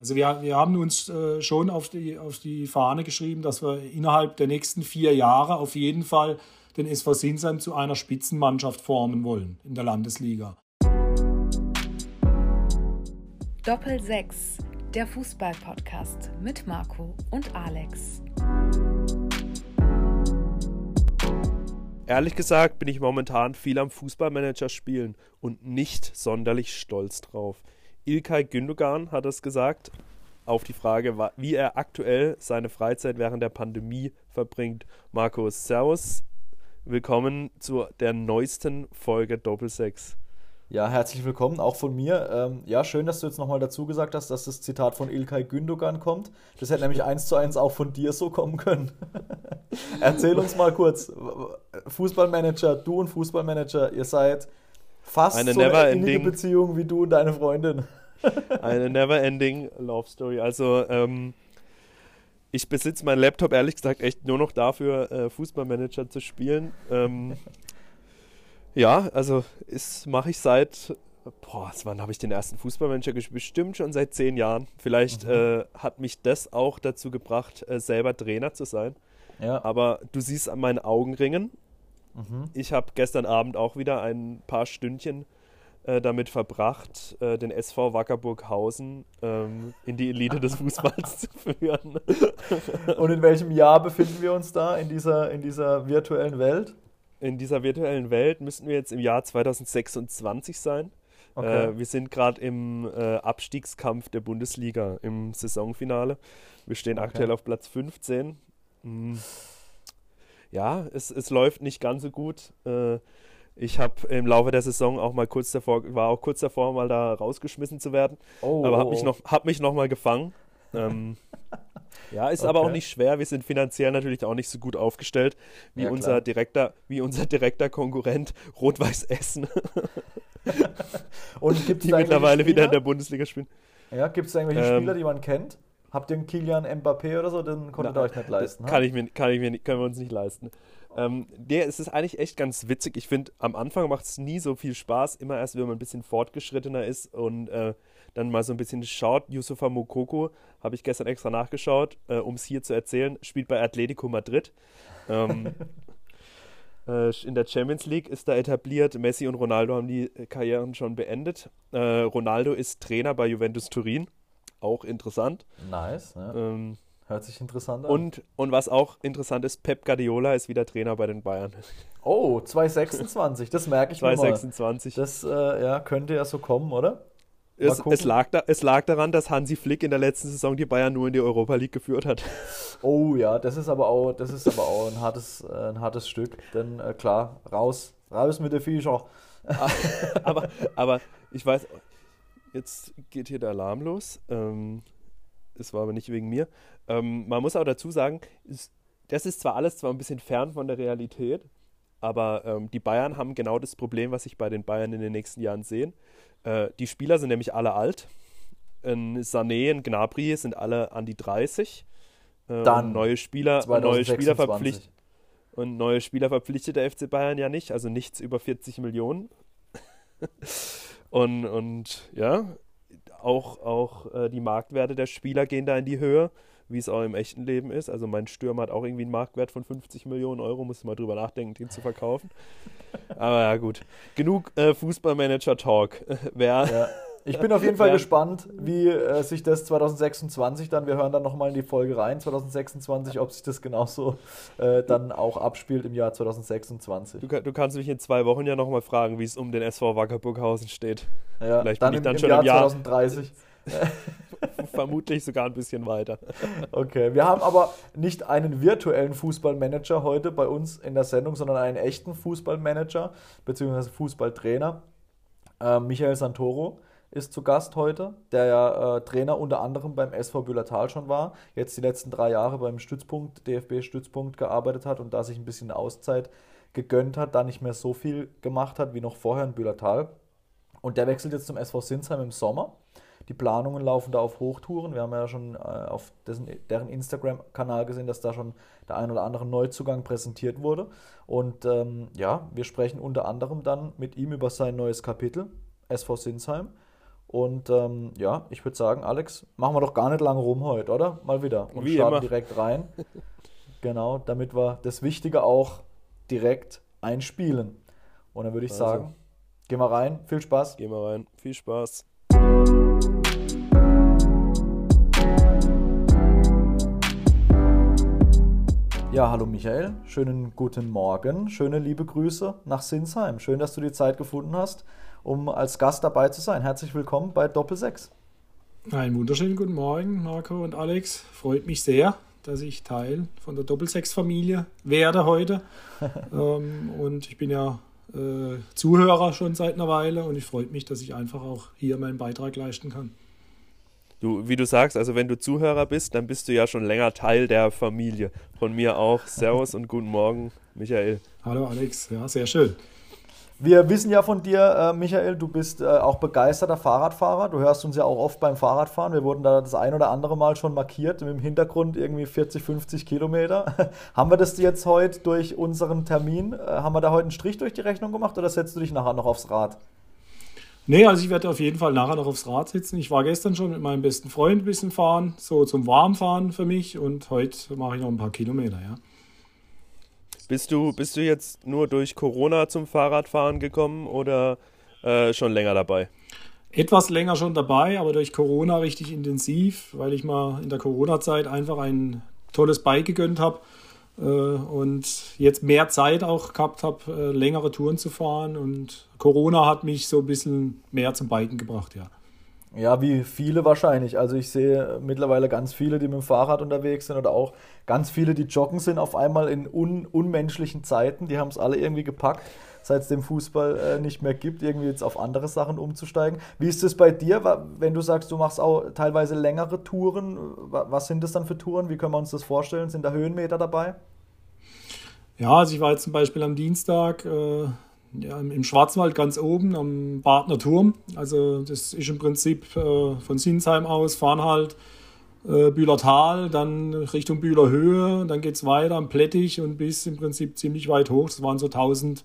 Also wir, wir haben uns äh, schon auf die, auf die Fahne geschrieben, dass wir innerhalb der nächsten vier Jahre auf jeden Fall den SV Sinsheim zu einer Spitzenmannschaft formen wollen in der Landesliga. Doppel 6, der Fußball-Podcast mit Marco und Alex. Ehrlich gesagt bin ich momentan viel am Fußballmanager spielen und nicht sonderlich stolz drauf. Ilkay Gündogan hat es gesagt, auf die Frage, wie er aktuell seine Freizeit während der Pandemie verbringt. Markus, Servus, willkommen zu der neuesten Folge Doppelsechs. Ja, herzlich willkommen, auch von mir. Ähm, ja, schön, dass du jetzt nochmal dazu gesagt hast, dass das Zitat von Ilkay Gündogan kommt. Das hätte nämlich eins zu eins auch von dir so kommen können. Erzähl uns mal kurz, Fußballmanager, du und Fußballmanager, ihr seid fast eine so eine ending innige Beziehung wie du und deine Freundin. Eine never-ending Love Story. Also, ähm, ich besitze meinen Laptop ehrlich gesagt echt nur noch dafür, äh, Fußballmanager zu spielen. Ähm, ja, also mache ich seit, boah, wann habe ich den ersten Fußballmanager gespielt? Bestimmt schon seit zehn Jahren. Vielleicht mhm. äh, hat mich das auch dazu gebracht, äh, selber Trainer zu sein. Ja. Aber du siehst an meinen Augenringen, mhm. ich habe gestern Abend auch wieder ein paar Stündchen äh, damit verbracht, äh, den SV Wackerburghausen ähm, in die Elite des Fußballs zu führen. Und in welchem Jahr befinden wir uns da in dieser, in dieser virtuellen Welt? In dieser virtuellen Welt müssten wir jetzt im Jahr 2026 sein. Okay. Äh, wir sind gerade im äh, Abstiegskampf der Bundesliga im Saisonfinale. Wir stehen okay. aktuell auf Platz 15. Hm. Ja, es, es läuft nicht ganz so gut. Äh, ich habe im Laufe der Saison auch mal kurz davor, war auch kurz davor, mal da rausgeschmissen zu werden. Oh, aber habe mich, noch, hab mich noch mal gefangen. ähm, ja, ist okay. aber auch nicht schwer. Wir sind finanziell natürlich auch nicht so gut aufgestellt wie, ja, unser, direkter, wie unser direkter Konkurrent Rot-Weiß Essen. Und gibt's die mittlerweile Spieler? wieder in der Bundesliga spielen. Ja, gibt es irgendwelche ähm, Spieler, die man kennt? Habt ihr einen Kilian Mbappé oder so? Den konntet ihr euch nicht leisten. Kann ich, mir, kann ich mir, können wir uns nicht leisten. Ähm, der es ist eigentlich echt ganz witzig. Ich finde, am Anfang macht es nie so viel Spaß. Immer erst, wenn man ein bisschen fortgeschrittener ist und äh, dann mal so ein bisschen schaut. Yusufa Mokoko, habe ich gestern extra nachgeschaut, äh, um es hier zu erzählen, spielt bei Atletico Madrid. Ähm, äh, in der Champions League ist da etabliert. Messi und Ronaldo haben die Karrieren schon beendet. Äh, Ronaldo ist Trainer bei Juventus Turin. Auch interessant. Nice. Ja. Ähm, Hört sich interessant an. Und, und was auch interessant ist, Pep Guardiola ist wieder Trainer bei den Bayern. Oh, 2026, das merke ich 2026. mal. Das äh, ja, könnte ja so kommen, oder? Es, es, lag da, es lag daran, dass Hansi Flick in der letzten Saison die Bayern nur in die Europa League geführt hat. Oh ja, das ist aber auch, das ist aber auch ein, hartes, äh, ein hartes Stück. Denn äh, klar, raus, raus mit der Fischer. aber, aber ich weiß, jetzt geht hier der Alarm los. Ähm, es war aber nicht wegen mir. Ähm, man muss auch dazu sagen, ist, das ist zwar alles zwar ein bisschen fern von der Realität, aber ähm, die Bayern haben genau das Problem, was ich bei den Bayern in den nächsten Jahren sehen. Äh, die Spieler sind nämlich alle alt. Ein Sané, ein Gnabry sind alle an die 30. Äh, Dann neue Spieler, neue Spieler verpflichtet. Und neue Spieler verpflichtet der FC Bayern ja nicht, also nichts über 40 Millionen. und, und ja, auch, auch äh, die Marktwerte der Spieler gehen da in die Höhe wie es auch im echten Leben ist. Also mein Stürmer hat auch irgendwie einen Marktwert von 50 Millionen Euro, muss mal drüber nachdenken, den zu verkaufen. Aber ja, gut. Genug äh, Fußballmanager-Talk. Wer. Ja. Ich bin auf jeden Fall gespannt, wie äh, sich das 2026 dann, wir hören dann nochmal in die Folge rein, 2026, ob sich das genauso äh, dann auch abspielt im Jahr 2026. Du, du kannst mich in zwei Wochen ja nochmal fragen, wie es um den SV Wackerburghausen steht. Ja, Vielleicht dann bin ich dann im, schon im Jahr 2030. Vermutlich sogar ein bisschen weiter. Okay, wir haben aber nicht einen virtuellen Fußballmanager heute bei uns in der Sendung, sondern einen echten Fußballmanager bzw. Fußballtrainer. Äh, Michael Santoro ist zu Gast heute, der ja äh, Trainer unter anderem beim SV Büllertal schon war, jetzt die letzten drei Jahre beim Stützpunkt, DFB-Stützpunkt gearbeitet hat und da sich ein bisschen Auszeit gegönnt hat, da nicht mehr so viel gemacht hat wie noch vorher in Büllertal. Und der wechselt jetzt zum SV Sinsheim im Sommer. Die Planungen laufen da auf Hochtouren. Wir haben ja schon äh, auf dessen, deren Instagram-Kanal gesehen, dass da schon der ein oder andere Neuzugang präsentiert wurde. Und ähm, ja, wir sprechen unter anderem dann mit ihm über sein neues Kapitel, SV Sinsheim. Und ähm, ja, ich würde sagen, Alex, machen wir doch gar nicht lange rum heute, oder? Mal wieder. Und Wie starten immer. direkt rein. genau, damit wir das Wichtige auch direkt einspielen. Und dann würde ich Also. sagen, gehen wir rein. Viel Spaß. Gehen wir rein. Viel Spaß. Ja, hallo Michael, schönen guten Morgen, schöne liebe Grüße nach Sinsheim. Schön, dass du die Zeit gefunden hast, um als Gast dabei zu sein. Herzlich willkommen bei Doppel 6. Einen wunderschönen guten Morgen, Marco und Alex. Freut mich sehr, dass ich Teil von der Doppelsechs-Familie werde heute. ähm, und ich bin ja äh, Zuhörer schon seit einer Weile und ich freue mich, dass ich einfach auch hier meinen Beitrag leisten kann. Du, wie du sagst, also wenn du Zuhörer bist, dann bist du ja schon länger Teil der Familie. Von mir auch. Servus und guten Morgen, Michael. Hallo Alex, ja, sehr schön. Wir wissen ja von dir, äh, Michael, du bist äh, auch begeisterter Fahrradfahrer. Du hörst uns ja auch oft beim Fahrradfahren. Wir wurden da das ein oder andere Mal schon markiert, dem Hintergrund irgendwie 40, 50 Kilometer. haben wir das jetzt heute durch unseren Termin, äh, haben wir da heute einen Strich durch die Rechnung gemacht oder setzt du dich nachher noch aufs Rad? Nee, also ich werde auf jeden Fall nachher noch aufs Rad sitzen. Ich war gestern schon mit meinem besten Freund ein bisschen fahren, so zum Warmfahren für mich und heute mache ich noch ein paar Kilometer, ja. Bist du, bist du jetzt nur durch Corona zum Fahrradfahren gekommen oder äh, schon länger dabei? Etwas länger schon dabei, aber durch Corona richtig intensiv, weil ich mal in der Corona-Zeit einfach ein tolles Bike gegönnt habe äh, und jetzt mehr Zeit auch gehabt habe, äh, längere Touren zu fahren und Corona hat mich so ein bisschen mehr zum Biken gebracht, ja. Ja, wie viele wahrscheinlich. Also ich sehe mittlerweile ganz viele, die mit dem Fahrrad unterwegs sind oder auch ganz viele, die joggen sind auf einmal in un unmenschlichen Zeiten. Die haben es alle irgendwie gepackt, seit es den Fußball äh, nicht mehr gibt, irgendwie jetzt auf andere Sachen umzusteigen. Wie ist es bei dir, wenn du sagst, du machst auch teilweise längere Touren? Wa- Was sind das dann für Touren? Wie können wir uns das vorstellen? Sind da Höhenmeter dabei? Ja, also ich war jetzt zum Beispiel am Dienstag äh, ja, im Schwarzwald ganz oben am Badner Turm. Also das ist im Prinzip äh, von Sinsheim aus, fahren halt äh, Bühlertal, dann Richtung Bühler Höhe, dann geht es weiter am Plättich und bis im Prinzip ziemlich weit hoch. Das waren so 1000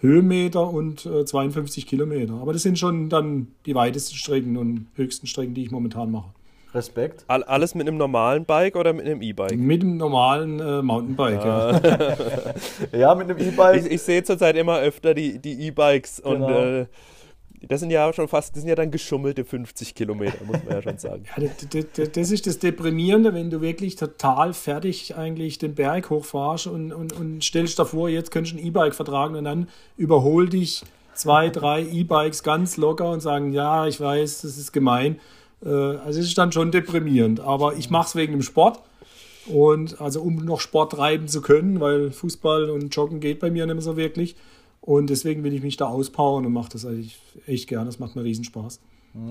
Höhenmeter und äh, 52 Kilometer. Aber das sind schon dann die weitesten Strecken und höchsten Strecken, die ich momentan mache. Respekt. All, alles mit einem normalen Bike oder mit einem E-Bike? Mit dem normalen äh, Mountainbike. Ja. Ja, mit einem E-Bike. Ich, ich sehe zurzeit immer öfter die die E-Bikes Genau. und äh, das sind ja schon fast, das sind ja dann geschummelte 50 Kilometer, muss man ja schon sagen. Ja, das, das, das ist das Deprimierende, wenn du wirklich total fertig eigentlich den Berg hochfahrst und, und, und stellst davor, jetzt könntest du ein E-Bike vertragen und dann überhol dich zwei, drei E-Bikes ganz locker und sagen, ja, ich weiß, das ist gemein. Äh, Also es ist dann schon deprimierend, aber ich mache es wegen dem Sport und also um noch Sport treiben zu können, weil Fußball und Joggen geht bei mir nicht mehr so wirklich und deswegen will ich mich da auspowern und mache das eigentlich echt gerne, das macht mir riesen Spaß.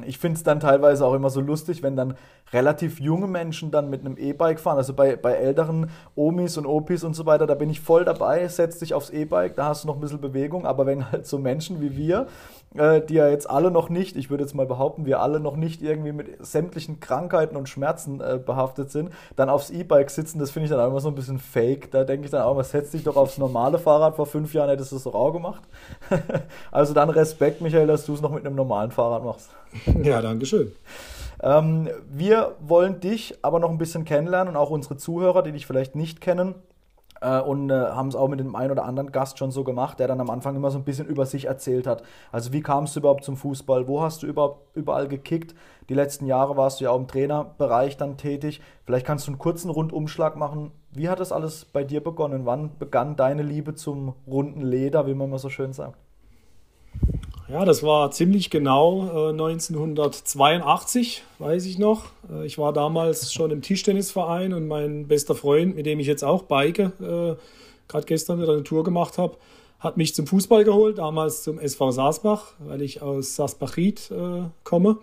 Ich finde es dann teilweise auch immer so lustig, wenn dann relativ junge Menschen dann mit einem E-Bike fahren. Also bei, bei älteren Omis und Opis und so weiter, da bin ich voll dabei, setz dich aufs E-Bike, da hast du noch ein bisschen Bewegung. Aber wenn halt so Menschen wie wir, die ja jetzt alle noch nicht, ich würde jetzt mal behaupten, wir alle noch nicht irgendwie mit sämtlichen Krankheiten und Schmerzen äh, behaftet sind, dann aufs E-Bike sitzen, das finde ich dann auch immer so ein bisschen fake. Da denke ich dann auch mal, setz dich doch aufs normale Fahrrad. Vor fünf Jahren hättest du es doch auch gemacht. also dann Respekt, Michael, dass du es noch mit einem normalen Fahrrad machst. Ja, danke schön. Ähm, wir wollen dich aber noch ein bisschen kennenlernen und auch unsere Zuhörer, die dich vielleicht nicht kennen. Äh, und äh, haben es auch mit dem einen oder anderen Gast schon so gemacht, der dann am Anfang immer so ein bisschen über sich erzählt hat. Also wie kamst du überhaupt zum Fußball? Wo hast du überhaupt überall gekickt? Die letzten Jahre warst du ja auch im Trainerbereich dann tätig. Vielleicht kannst du einen kurzen Rundumschlag machen. Wie hat das alles bei dir begonnen? Wann begann deine Liebe zum runden Leder, wie man immer so schön sagt? Ja, das war ziemlich genau äh, 1982, weiß ich noch. Äh, ich war damals schon im Tischtennisverein und mein bester Freund, mit dem ich jetzt auch bike, äh, gerade gestern wieder eine Tour gemacht habe, hat mich zum Fußball geholt, damals zum SV Saasbach, weil ich aus Saasbachried äh, komme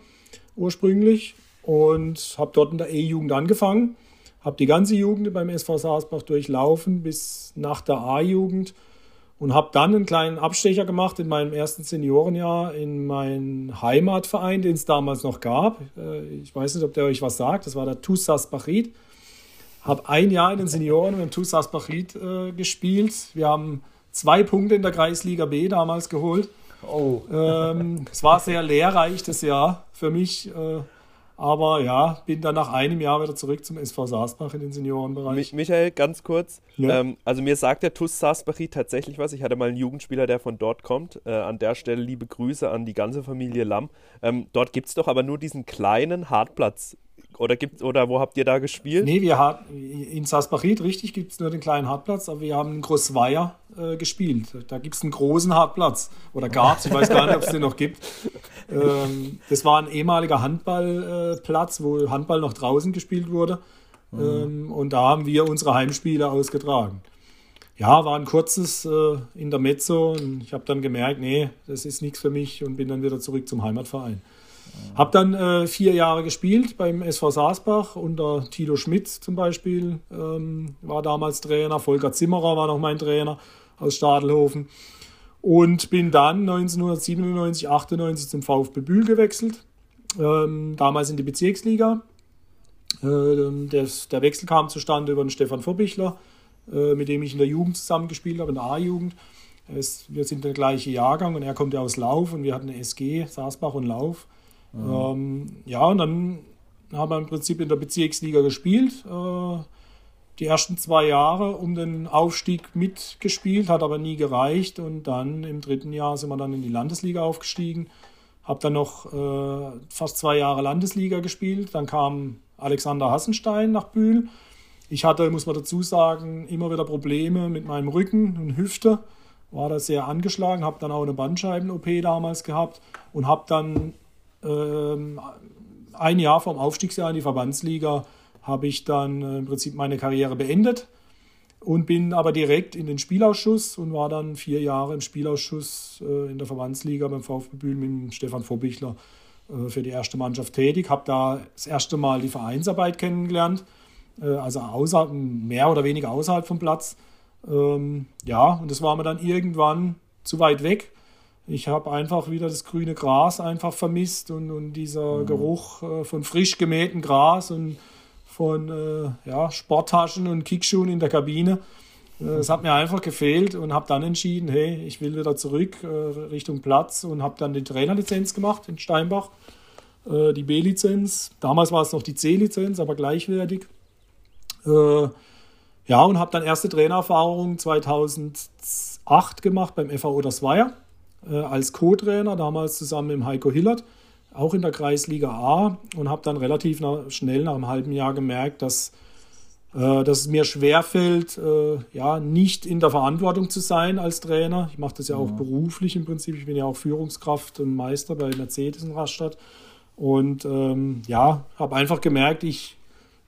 ursprünglich und habe dort in der E-Jugend angefangen, habe die ganze Jugend beim SV Saasbach durchlaufen bis nach der A-Jugend und habe dann einen kleinen Abstecher gemacht in meinem ersten Seniorenjahr in meinen Heimatverein, den es damals noch gab. Äh, Ich weiß nicht, ob der euch was sagt. Das war der TuS Saasbachried. Habe ein Jahr in den Senioren im TuS Saasbachried äh, gespielt. Wir haben zwei Punkte in der Kreisliga B damals geholt. Oh. Ähm, es war sehr lehrreich das Jahr für mich. Äh, aber ja, bin dann nach einem Jahr wieder zurück zum SV Saasbach in den Seniorenbereich. Michael, ganz kurz. Ja. Ähm, also mir sagt der TUS Saasbachi tatsächlich was. Ich hatte mal einen Jugendspieler, der von dort kommt. Äh, an der Stelle liebe Grüße an die ganze Familie Lamm. Ähm, dort gibt es doch aber nur diesen kleinen Hartplatz oder, gibt, oder wo habt ihr da gespielt? Nee, wir haben in Sasbachit, richtig, gibt es nur den kleinen Hartplatz, aber wir haben in Großweier äh, gespielt. Da gibt es einen großen Hartplatz. Oder gab es, ich weiß gar nicht, ob es den noch gibt. Ähm, das war ein ehemaliger Handballplatz, äh, wo Handball noch draußen gespielt wurde. Mhm. Ähm, und da haben wir unsere Heimspiele ausgetragen. Ja, war ein kurzes äh, Intermezzo und ich habe dann gemerkt, nee, das ist nichts für mich und bin dann wieder zurück zum Heimatverein. Habe dann äh, vier Jahre gespielt beim SV Saasbach unter Tilo Schmitz zum Beispiel, ähm, war damals Trainer. Volker Zimmerer war noch mein Trainer aus Stadelhofen. Und bin dann 1997, 98 zum VfB Bühl gewechselt, ähm, damals in die Bezirksliga. Äh, der, der, Wechsel kam zustande über den Stefan Vorbichler, äh, mit dem ich in der Jugend zusammengespielt habe, in der A-Jugend. Wir sind der gleiche Jahrgang und er kommt ja aus Lauf und wir hatten eine SG, Saasbach und Lauf. Mhm. Ähm, ja, und dann haben wir im Prinzip in der Bezirksliga gespielt. Äh, die ersten zwei Jahre um den Aufstieg mitgespielt, hat aber nie gereicht. Und dann im dritten Jahr sind wir dann in die Landesliga aufgestiegen. Habe dann noch äh, fast zwei Jahre Landesliga gespielt. Dann kam Alexander Hassenstein nach Bühl. Ich hatte, muss man dazu sagen, immer wieder Probleme mit meinem Rücken und Hüfte. War da sehr angeschlagen, habe dann auch eine Bandscheiben-OP damals gehabt und habe dann ähm, ein Jahr vom Aufstiegsjahr in die Verbandsliga habe ich dann äh, im Prinzip meine Karriere beendet und bin aber direkt in den Spielausschuss und war dann vier Jahre im Spielausschuss äh, in der Verbandsliga beim VfB Bühl mit Stefan Vorbichler äh, für die erste Mannschaft tätig. Habe da das erste Mal die Vereinsarbeit kennengelernt, also außerhalb, mehr oder weniger außerhalb vom Platz. Ähm, ja, und das war mir dann irgendwann zu weit weg ich habe einfach wieder das grüne Gras einfach vermisst und, und dieser mhm. Geruch äh, von frisch gemähtem Gras und von äh, ja, Sporttaschen und Kickschuhen in der Kabine. Äh, das hat mir einfach gefehlt und habe dann entschieden, hey, ich will wieder zurück äh, Richtung Platz und habe dann die Trainerlizenz gemacht in Steinbach, äh, die B-Lizenz. Damals war es noch die C-Lizenz, aber gleichwertig. Äh, ja, und habe dann erste Trainererfahrung 2008 gemacht beim FAO Odersweier äh, als Co-Trainer, damals zusammen mit Heiko Hillert, auch in der Kreisliga A und habe dann relativ nach, schnell nach einem halben Jahr gemerkt, dass, äh, dass es mir schwerfällt, äh, ja, nicht in der Verantwortung zu sein als Trainer. Ich mache das ja auch beruflich im Prinzip. Ich bin ja auch Führungskraft und Meister bei Mercedes in Rastatt. Und ähm, ja, habe einfach gemerkt, ich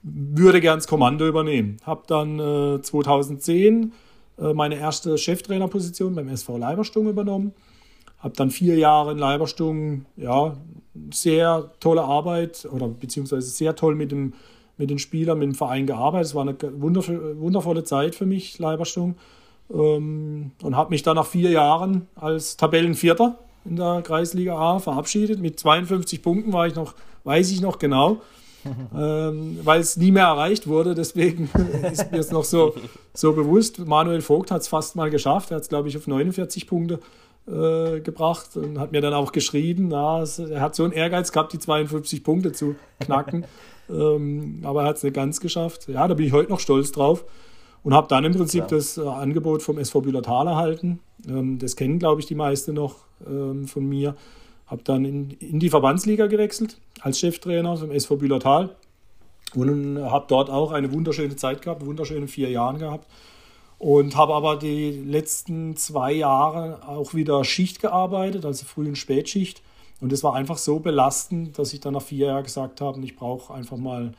würde gern das Kommando übernehmen. Habe dann äh, 2010 äh, meine erste Cheftrainerposition beim SV Leiberstung übernommen habe dann vier Jahre in Leiberstungen, ja, sehr tolle Arbeit oder beziehungsweise sehr toll mit, dem, mit den Spielern, mit dem Verein gearbeitet. Es war eine wundervolle Zeit für mich, Leiberstung. Ähm, und habe mich dann nach vier Jahren als Tabellenvierter in der Kreisliga A verabschiedet. Mit 52 Punkten war ich noch, weiß ich noch genau, ähm, weil es nie mehr erreicht wurde. Deswegen ist mir es noch so, so bewusst. Manuel Vogt hat es fast mal geschafft. Er hat es, glaube ich, auf 49 Punkte äh, gebracht und hat mir dann auch geschrieben, na, er hat so einen Ehrgeiz gehabt, die 52 Punkte zu knacken. ähm, aber er hat es nicht ganz geschafft. Ja, da bin ich heute noch stolz drauf. Und habe dann im Prinzip ja. das äh, Angebot vom SV Bühlertal erhalten. Ähm, das kennen, glaube ich, die meisten noch ähm, von mir. Habe dann in, in, die Verbandsliga gewechselt als Cheftrainer vom SV Bühlertal. Und habe dort auch eine wunderschöne Zeit gehabt, wunderschöne vier Jahre gehabt. Und habe aber die letzten zwei Jahre auch wieder Schicht gearbeitet, also Früh- und Spätschicht. Und es war einfach so belastend, dass ich dann nach vier Jahren gesagt habe, ich brauche einfach mal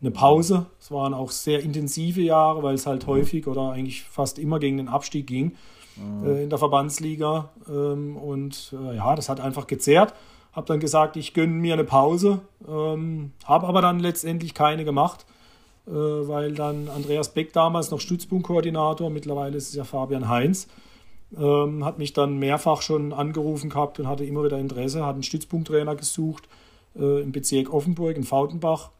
eine Pause. Es waren auch sehr intensive Jahre, weil es halt häufig oder eigentlich fast immer gegen den Abstieg ging mhm. äh, in der Verbandsliga. Ähm, und äh, ja, das hat einfach gezehrt. Habe dann gesagt, ich gönne mir eine Pause, ähm, habe aber dann letztendlich keine gemacht weil dann Andreas Beck damals noch Stützpunktkoordinator, mittlerweile ist es ja Fabian Heinz, ähm, hat mich dann mehrfach schon angerufen gehabt und hatte immer wieder Interesse, hat einen Stützpunkttrainer gesucht äh, im Bezirk Offenburg in Fautenbach.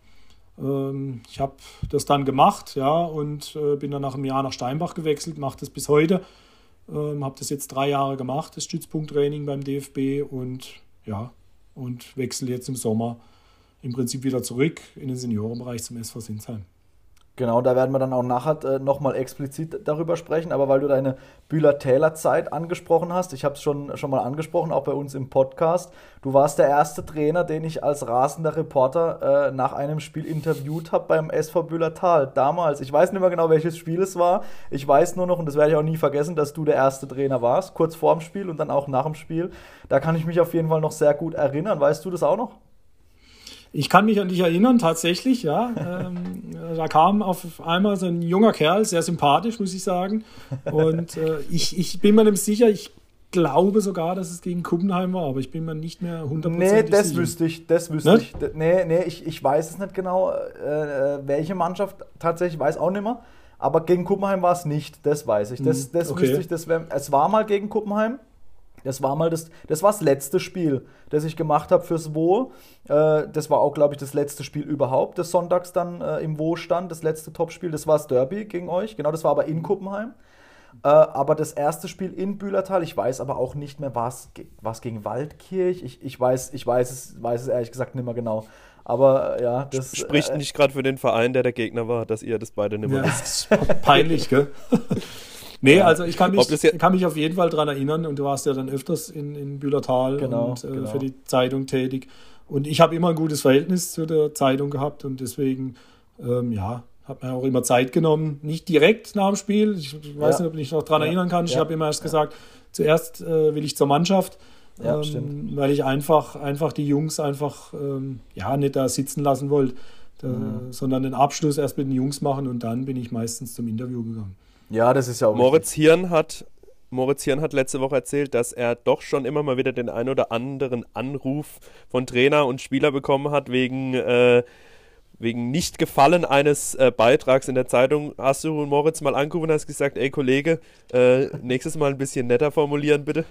Ähm, ich habe das dann gemacht, ja, und äh, bin dann nach einem Jahr nach Steinbach gewechselt, mache das bis heute. Ähm, habe das jetzt drei Jahre gemacht, das Stützpunkttraining beim DFB und ja, und wechsle jetzt im Sommer im Prinzip wieder zurück in den Seniorenbereich zum SV Sinsheim. Genau, da werden wir dann auch nachher äh, nochmal explizit darüber sprechen, aber weil du deine Bühler-Täler-Zeit angesprochen hast, ich habe es schon, schon mal angesprochen, auch bei uns im Podcast, du warst der erste Trainer, den ich als rasender Reporter äh, nach einem Spiel interviewt habe beim SV Bühler-Tal. Damals, ich weiß nicht mehr genau, welches Spiel es war, ich weiß nur noch, und das werde ich auch nie vergessen, dass du der erste Trainer warst, kurz vor dem Spiel und dann auch nach dem Spiel. Da kann ich mich auf jeden Fall noch sehr gut erinnern. Weißt du das auch noch? Ich kann mich an dich erinnern, tatsächlich, ja. Ähm, da kam auf einmal so ein junger Kerl, sehr sympathisch, muss ich sagen. Und äh, ich, ich bin mir nicht sicher, ich glaube sogar, dass es gegen Kuppenheim war, aber ich bin mir nicht mehr hundertprozentig Nee, das sicher. wüsste ich, das wüsste Nicht? ich. Nee, nee, ich, ich weiß es nicht genau, äh, äh, welche Mannschaft tatsächlich, weiß auch nicht mehr. Aber gegen Kuppenheim war es nicht, das weiß ich. Das, Hm, das okay. wüsste ich, das wär, es war mal gegen Kuppenheim. Das war mal das, das war das letzte Spiel, das ich gemacht habe fürs Wo. Äh, das war auch, glaube ich, das letzte Spiel überhaupt, des Sonntags dann äh, im Wo stand, das letzte Topspiel. Das war das Derby gegen euch. Genau, das war aber in Kuppenheim. Äh, aber das erste Spiel in Bühlertal, ich weiß aber auch nicht mehr, war es gegen Waldkirch? Ich, ich, weiß, ich weiß, es, weiß es ehrlich gesagt nicht mehr genau. Aber äh, ja, das. Spricht äh, nicht gerade für den Verein, der der Gegner war, dass ihr das beide nicht mehr Ja, wisst. das ist peinlich, gell? nee, also ich kann mich, ja- kann mich auf jeden Fall daran erinnern und du warst ja dann öfters in, in Bühlertal Genau, und äh, genau. für die Zeitung tätig. Und ich habe immer ein gutes Verhältnis zu der Zeitung gehabt und deswegen, ähm, ja, habe mir auch immer Zeit genommen. Nicht direkt nach dem Spiel, ich weiß Ja. nicht, ob ich mich noch daran Ja. erinnern kann. Ich habe immer erst gesagt, zuerst äh, will ich zur Mannschaft. Ja, ähm, weil ich einfach, einfach die Jungs einfach ähm, ja, nicht da sitzen lassen wollte, da, Mhm. sondern den Abschluss erst mit den Jungs machen und dann bin ich meistens zum Interview gegangen. Ja, das ist ja auch. Moritz Hirn hat Moritz Hirn hat letzte Woche erzählt, dass er doch schon immer mal wieder den ein oder anderen Anruf von Trainer und Spieler bekommen hat wegen äh, wegen Nicht-Gefallen eines äh, Beitrags in der Zeitung. Hast du Moritz mal angerufen und hast gesagt, ey Kollege, äh, nächstes Mal ein bisschen netter formulieren bitte?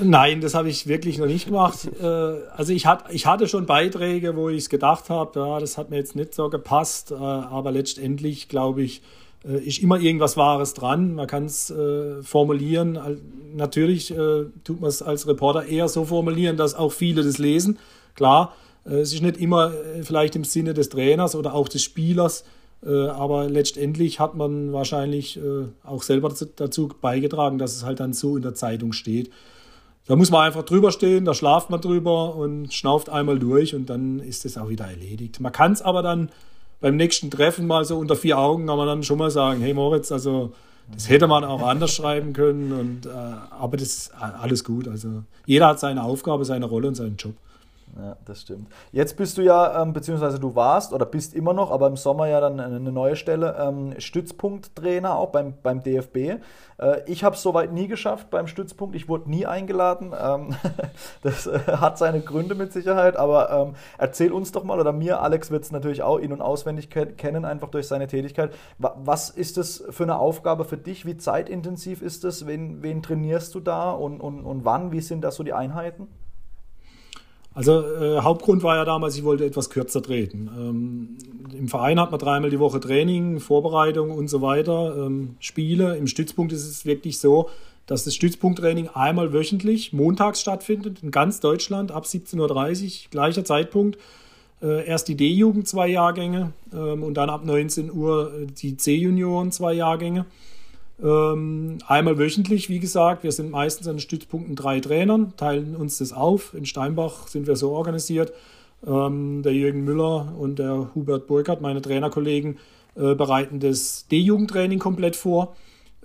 Nein, das habe ich wirklich noch nicht gemacht. Äh, also ich, hat, ich hatte schon Beiträge, wo ich es gedacht habe, ja, das hat mir jetzt nicht so gepasst, äh, aber letztendlich glaube ich, äh, ist immer irgendwas Wahres dran. Man kann es äh, formulieren. Natürlich äh, tut man es als Reporter eher so formulieren, dass auch viele das lesen. Klar, äh, es ist nicht immer äh, vielleicht im Sinne des Trainers oder auch des Spielers, äh, aber letztendlich hat man wahrscheinlich äh, auch selber dazu- dazu beigetragen, dass es halt dann so in der Zeitung steht. Da muss man einfach drüber stehen, da schlaft man drüber und schnauft einmal durch und dann ist es auch wieder erledigt. Man kann es aber dann beim nächsten Treffen mal so unter vier Augen kann man dann schon mal sagen, hey Moritz, also das hätte man auch anders schreiben können und äh, aber das ist alles gut. Also jeder hat seine Aufgabe, seine Rolle und seinen Job. Ja, das stimmt. Jetzt bist du ja, ähm, beziehungsweise du warst oder bist immer noch, aber im Sommer ja dann eine neue Stelle, ähm, Stützpunkttrainer auch beim, beim DFB. Äh, ich habe es soweit nie geschafft beim Stützpunkt. Ich wurde nie eingeladen. Ähm, das äh, hat seine Gründe mit Sicherheit, aber ähm, erzähl uns doch mal, oder mir, Alex wird es natürlich auch in- und auswendig ke kennen, einfach durch seine Tätigkeit. Wa was ist das für eine Aufgabe für dich? Wie zeitintensiv ist es? Wen, wen trainierst du da und, und, und wann? Wie sind da so die Einheiten? Also äh, Hauptgrund war ja damals, ich wollte etwas kürzer treten. Ähm, Im Verein hat man dreimal die Woche Training, Vorbereitung und so weiter, ähm, Spiele. Im Stützpunkt ist es wirklich so, dass das Stützpunkttraining einmal wöchentlich montags stattfindet, in ganz Deutschland ab 17.30 Uhr, gleicher Zeitpunkt. Äh, erst die D-Jugend zwei Jahrgänge ähm, und dann ab 19 Uhr äh, die C-Junioren zwei Jahrgänge. Ähm, einmal wöchentlich, wie gesagt. Wir sind meistens an den Stützpunkten drei Trainern, teilen uns das auf. In Steinbach sind wir so organisiert. Ähm, der Jürgen Müller und der Hubert Burkhardt, meine Trainerkollegen, äh, bereiten das D-Jugendtraining komplett vor.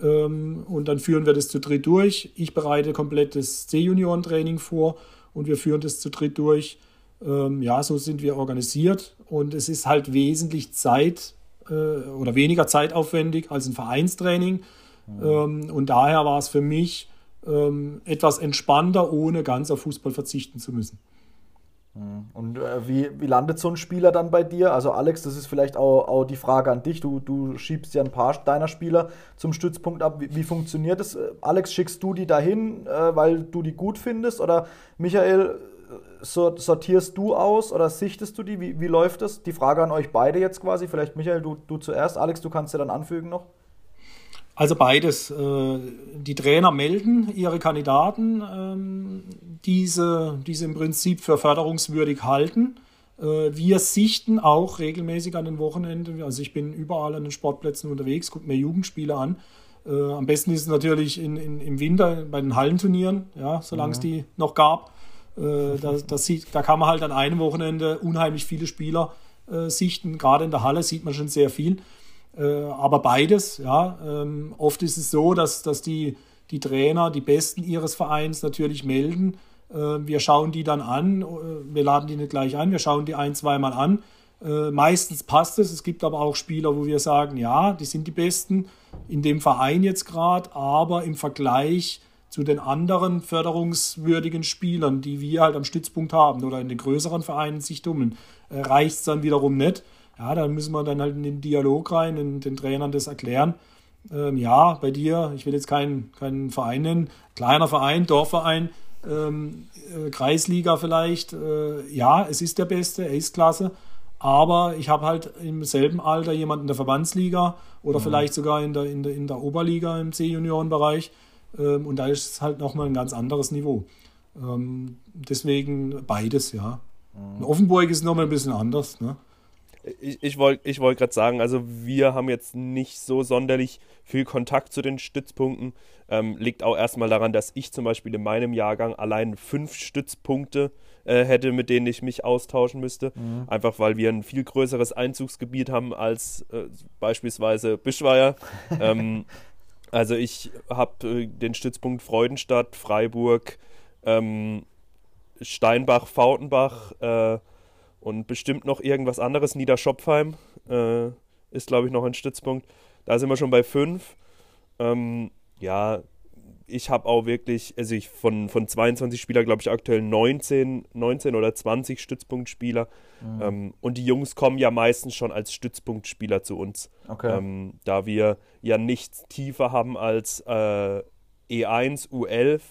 Ähm, und dann führen wir das zu dritt durch. Ich bereite komplett das C-Junioren-Training vor und wir führen das zu dritt durch. Ja, so sind wir organisiert und es ist halt wesentlich Zeit äh, oder weniger zeitaufwendig als ein Vereinstraining. Ähm, und daher war es für mich ähm, etwas entspannter, ohne ganz auf Fußball verzichten zu müssen. Und äh, wie, wie landet so ein Spieler dann bei dir? Also Alex, das ist vielleicht auch, auch die Frage an dich. Du, du schiebst ja ein paar deiner Spieler zum Stützpunkt ab. Wie, wie funktioniert das? Alex, schickst du die dahin, äh, weil du die gut findest? Oder Michael, äh, sor- sortierst du aus oder sichtest du die? Wie, wie läuft das? Die Frage an euch beide jetzt quasi. Vielleicht Michael, du, du zuerst. Alex, du kannst ja dann anfügen noch. Also beides. Äh, die Trainer melden ihre Kandidaten, ähm, diese, diese im Prinzip für förderungswürdig halten. Äh, wir sichten auch regelmäßig an den Wochenenden. Also ich bin überall an den Sportplätzen unterwegs, gucke mir Jugendspiele an. Äh, am besten ist es natürlich in, in, im Winter bei den Hallenturnieren, ja, solange es mhm. die noch gab. Da, das sieht, da kann man halt an einem Wochenende unheimlich viele Spieler sichten. Gerade in der Halle sieht man schon sehr viel. Äh, aber beides, ja. Ähm, oft ist es so, dass, dass die, die Trainer die Besten ihres Vereins natürlich melden. Äh, wir schauen die dann an, äh, wir laden die nicht gleich an, wir schauen die ein, zweimal an. meistens passt es. Es gibt aber auch Spieler, wo wir sagen, ja, die sind die Besten in dem Verein jetzt gerade, aber im Vergleich zu den anderen förderungswürdigen Spielern, die wir halt am Stützpunkt haben oder in den größeren Vereinen sich dummeln, reicht es dann wiederum nicht ja, da müssen wir dann halt in den Dialog rein, in den Trainern das erklären. Ähm, ja, bei dir, ich will jetzt keinen, keinen Verein nennen, kleiner Verein, Dorfverein, ähm, äh, Kreisliga vielleicht, äh, ja, es ist der Beste, er ist klasse, aber ich habe halt im selben Alter jemanden in der Verbandsliga oder mhm. vielleicht sogar in der, in, der, in der Oberliga im C-Juniorenbereich ähm, und da ist es halt nochmal ein ganz anderes Niveau. Ähm, deswegen beides, ja. Mhm. In Offenburg ist nochmal ein bisschen anders. Ne? Ich, ich wollte ich wollt gerade sagen, also wir haben jetzt nicht so sonderlich viel Kontakt zu den Stützpunkten. Ähm, liegt auch erstmal daran, dass ich zum Beispiel in meinem Jahrgang allein fünf Stützpunkte äh, hätte, mit denen ich mich austauschen müsste. Mhm. Einfach weil wir ein viel größeres Einzugsgebiet haben als äh, beispielsweise Bischweier. ähm, also ich habe äh, den Stützpunkt Freudenstadt, Freiburg, ähm, Steinbach, Fautenbach, äh, und bestimmt noch irgendwas anderes. Niederschopfheim äh, ist, glaube ich, noch ein Stützpunkt. Da sind wir schon bei fünf. Ähm, ja, ich habe auch wirklich, also ich von, von 22 Spielern, glaube ich, aktuell 19, 19 oder 20 Stützpunktspieler. Mhm. Ähm, und die Jungs kommen ja meistens schon als Stützpunktspieler zu uns. Okay. Ähm, da wir ja nichts tiefer haben als äh, E1, U11,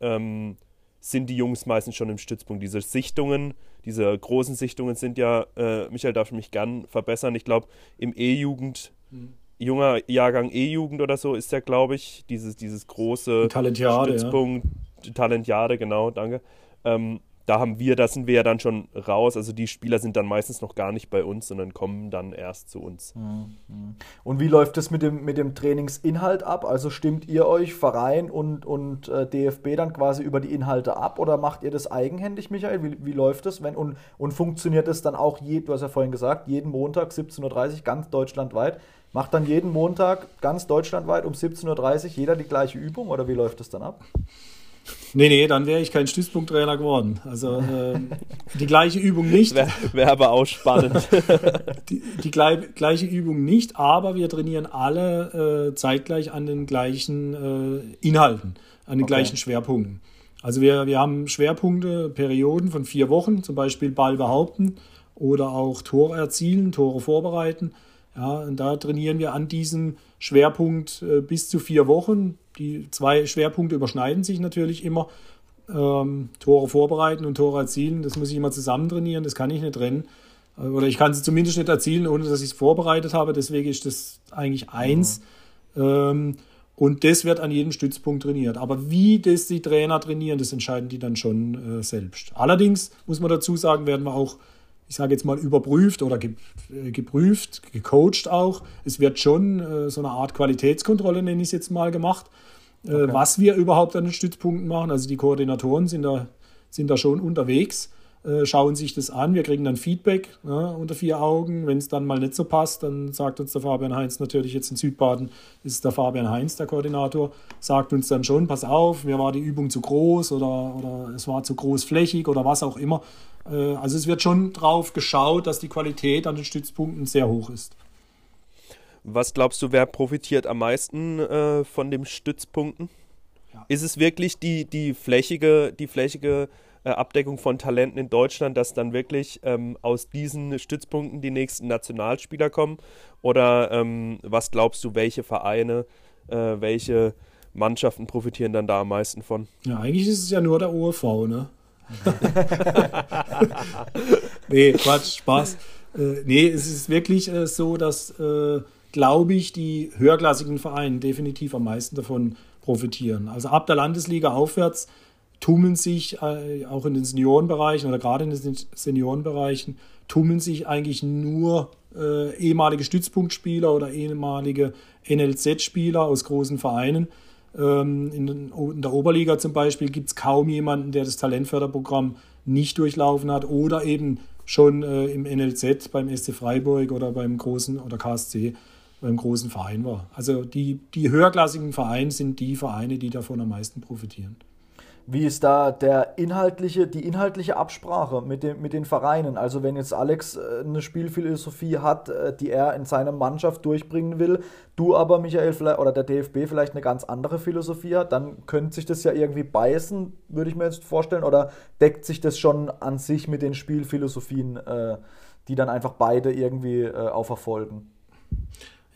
ähm, sind die Jungs meistens schon im Stützpunkt. Diese Sichtungen, diese großen Sichtungen sind ja, äh, Michael darf mich gern verbessern, ich glaube im E-Jugend, mhm. junger Jahrgang E-Jugend oder so ist ja, glaube ich, dieses, dieses große Talentiade, Stützpunkt, ja. Talentiade, genau, danke. Ähm, da haben wir, da sind wir ja dann schon raus. Also die Spieler sind dann meistens noch gar nicht bei uns, sondern kommen dann erst zu uns. Mhm. Und wie läuft das mit dem, mit dem Trainingsinhalt ab? Also stimmt ihr euch Verein und, und äh, DFB dann quasi über die Inhalte ab oder macht ihr das eigenhändig, Michael? Wie, wie läuft das? Wenn, und, und funktioniert das dann auch, je, du hast ja vorhin gesagt, jeden Montag 17.30 Uhr ganz deutschlandweit? Macht dann jeden Montag ganz deutschlandweit um 17.30 Uhr jeder die gleiche Übung oder wie läuft das dann ab? Nee, nee, dann wäre ich kein Stützpunkttrainer geworden. Also äh, die gleiche Übung nicht. Wäre wär aber auch spannend. die, die gleiche Übung nicht, aber wir trainieren alle äh, zeitgleich an den gleichen äh, Inhalten, an den okay. gleichen Schwerpunkten. Also wir, wir haben Schwerpunkte, Perioden von vier Wochen, zum Beispiel Ball behaupten oder auch Tore erzielen, Tore vorbereiten. Ja, und da trainieren wir an diesem Schwerpunkt äh, bis zu vier Wochen. Die zwei Schwerpunkte überschneiden sich natürlich immer. Ähm, Tore vorbereiten und Tore erzielen, das muss ich immer zusammen trainieren, das kann ich nicht trennen. Äh, oder ich kann sie zumindest nicht erzielen, ohne dass ich es vorbereitet habe. Deswegen ist das eigentlich eins. Mhm. Ähm, und das wird an jedem Stützpunkt trainiert. Aber wie das die Trainer trainieren, das entscheiden die dann schon äh, selbst. Allerdings muss man dazu sagen, werden wir auch ich sage jetzt mal, überprüft oder ge, äh, geprüft, gecoacht auch. Es wird schon äh, so eine Art Qualitätskontrolle, nenne ich es jetzt mal, gemacht, äh, okay. was wir überhaupt an den Stützpunkten machen. Also die Koordinatoren sind da, sind da schon unterwegs, äh, schauen sich das an. Wir kriegen dann Feedback ne, unter vier Augen. Wenn es dann mal nicht so passt, dann sagt uns der Fabian Heinz natürlich jetzt in Südbaden, ist der Fabian Heinz der Koordinator, sagt uns dann schon, pass auf, mir war die Übung zu groß oder, oder es war zu großflächig oder was auch immer. Äh, also es wird schon drauf geschaut, dass die Qualität an den Stützpunkten sehr hoch ist. Was glaubst du, wer profitiert am meisten äh, von den Stützpunkten? Ja. Ist es wirklich die, die flächige, die flächige äh, Abdeckung von Talenten in Deutschland, dass dann wirklich ähm, aus diesen Stützpunkten die nächsten Nationalspieler kommen? Oder ähm, was glaubst du, welche Vereine, äh, welche Mannschaften profitieren dann da am meisten von? Ja, eigentlich ist es ja nur der OEV, ne? nee, Quatsch, Spaß. Äh, nee, es ist wirklich äh, so, dass äh, glaube ich, die höherklassigen Vereine definitiv am meisten davon profitieren. Also ab der Landesliga aufwärts tummeln sich äh, auch in den Seniorenbereichen oder gerade in den Seniorenbereichen tummeln sich eigentlich nur äh, ehemalige Stützpunktspieler oder ehemalige NLZ-Spieler aus großen Vereinen. Ähm, in, den, in, der Oberliga zum Beispiel gibt es kaum jemanden, der das Talentförderprogramm nicht durchlaufen hat oder eben schon äh, im NLZ beim SC Freiburg oder beim großen oder KSC beim großen Verein war. Also die, die höherklassigen Vereine sind die Vereine, die davon am meisten profitieren. Wie ist da der inhaltliche, die inhaltliche Absprache mit, dem, mit den Vereinen? Also wenn jetzt Alex äh, eine Spielphilosophie hat, äh, die er in seiner Mannschaft durchbringen will, du aber, Michael, oder der DFB vielleicht eine ganz andere Philosophie hat, dann könnte sich das ja irgendwie beißen, würde ich mir jetzt vorstellen, oder deckt sich das schon an sich mit den Spielphilosophien, äh, die dann einfach beide irgendwie auferfolgen?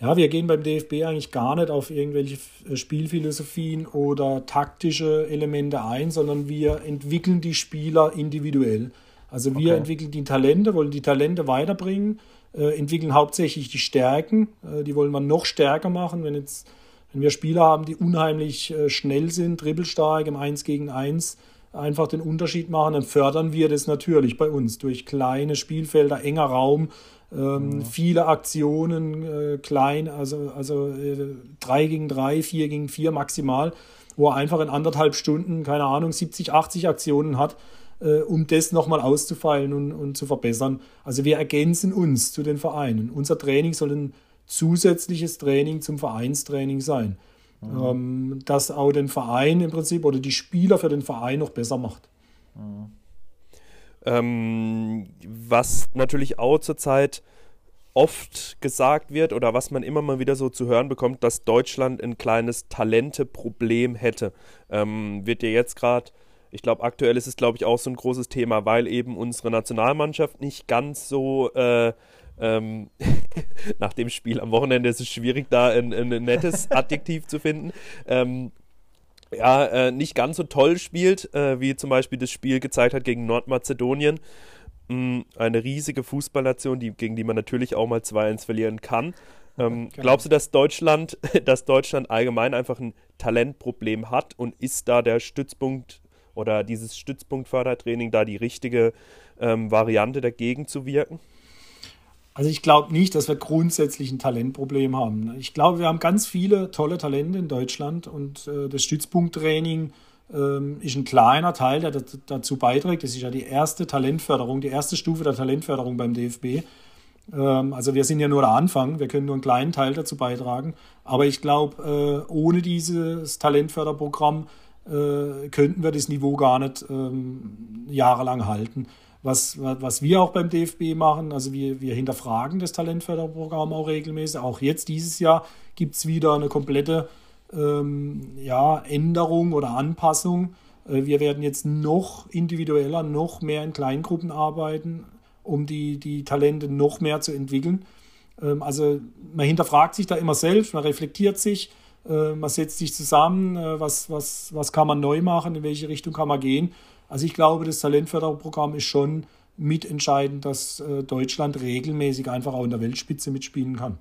Ja, wir gehen beim DFB eigentlich gar nicht auf irgendwelche äh, Spielphilosophien oder taktische Elemente ein, sondern wir entwickeln die Spieler individuell. Also wir okay. entwickeln die Talente, wollen die Talente weiterbringen, äh, entwickeln hauptsächlich die Stärken, äh, die wollen wir noch stärker machen. Wenn jetzt wenn wir Spieler haben, die unheimlich äh, schnell sind, dribbelstark im 1 gegen 1, einfach den Unterschied machen, dann fördern wir das natürlich bei uns durch kleine Spielfelder, enger Raum, ähm, mhm. Viele Aktionen, äh, klein, also, also äh, 3 gegen 3, 4 gegen 4 maximal, wo er einfach in anderthalb Stunden, keine Ahnung, 70, 80 Aktionen hat, äh, um das nochmal auszufallen und, und zu verbessern. Also wir ergänzen uns zu den Vereinen. Unser Training soll ein zusätzliches Training zum Vereinstraining sein, mhm. ähm, das auch den Verein im Prinzip oder die Spieler für den Verein noch besser macht. Mhm. Ähm, was natürlich auch zurzeit oft gesagt wird oder was man immer mal wieder so zu hören bekommt, dass Deutschland ein kleines Talenteproblem hätte. Ähm, wird dir jetzt gerade, ich glaube, aktuell ist es, glaube ich, auch so ein großes Thema, weil eben unsere Nationalmannschaft nicht ganz so. Äh, ähm, nach dem Spiel am Wochenende ist es schwierig, da ein, ein nettes Adjektiv zu finden. Ähm, ja, äh, nicht ganz so toll spielt, äh, wie zum Beispiel das Spiel gezeigt hat gegen Nordmazedonien. Mm, eine riesige Fußballnation, die, gegen die man natürlich auch mal 2-1 verlieren kann. Ähm, genau. Glaubst du, dass Deutschland, dass Deutschland allgemein einfach ein Talentproblem hat und ist da der Stützpunkt oder dieses Stützpunktfördertraining da die richtige ähm, Variante dagegen zu wirken? Also ich glaube nicht, dass wir grundsätzlich ein Talentproblem haben. Ich glaube, wir haben ganz viele tolle Talente in Deutschland und äh, das Stützpunkttraining ähm, ist ein kleiner Teil, der dazu beiträgt. Das ist ja die erste Talentförderung, die erste Stufe der Talentförderung beim DFB. Ähm, also wir sind ja nur der Anfang, wir können nur einen kleinen Teil dazu beitragen. Aber ich glaube, äh, ohne dieses Talentförderprogramm äh, könnten wir das Niveau gar nicht ähm, jahrelang halten was, was wir auch beim DFB machen. Also wir, wir hinterfragen das Talentförderprogramm auch regelmäßig. Auch jetzt dieses Jahr gibt es wieder eine komplette ähm, ja, Änderung oder Anpassung. Äh, wir werden jetzt noch individueller, noch mehr in Kleingruppen arbeiten, um die, die Talente noch mehr zu entwickeln. Ähm, also man hinterfragt sich da immer selbst, man reflektiert sich, äh, man setzt sich zusammen, äh, was, was, was kann man neu machen, in welche Richtung kann man gehen. Also ich glaube, das Talentförderprogramm ist schon mitentscheidend, dass äh, Deutschland regelmäßig einfach auch in der Weltspitze mitspielen kann.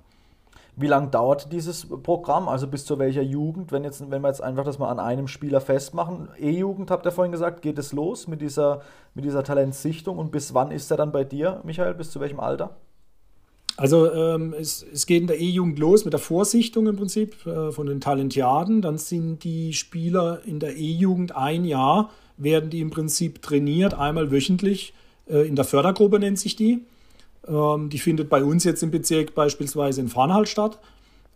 Wie lange dauert dieses Programm? Also bis zu welcher Jugend? Wenn, jetzt, wenn wir jetzt einfach das mal an einem Spieler festmachen. E-Jugend, habt ihr vorhin gesagt, geht es los mit dieser, mit dieser Talentsichtung und bis wann ist er dann bei dir, Michael? Bis zu welchem Alter? Also ähm, es, es geht in der E-Jugend los mit der Vorsichtung im Prinzip äh, von den Talentiaden. Dann sind die Spieler in der E-Jugend ein Jahr werden die im Prinzip trainiert, einmal wöchentlich. Äh, in der Fördergruppe nennt sich die. Ähm, die findet bei uns jetzt im Bezirk beispielsweise in Farnhalt statt,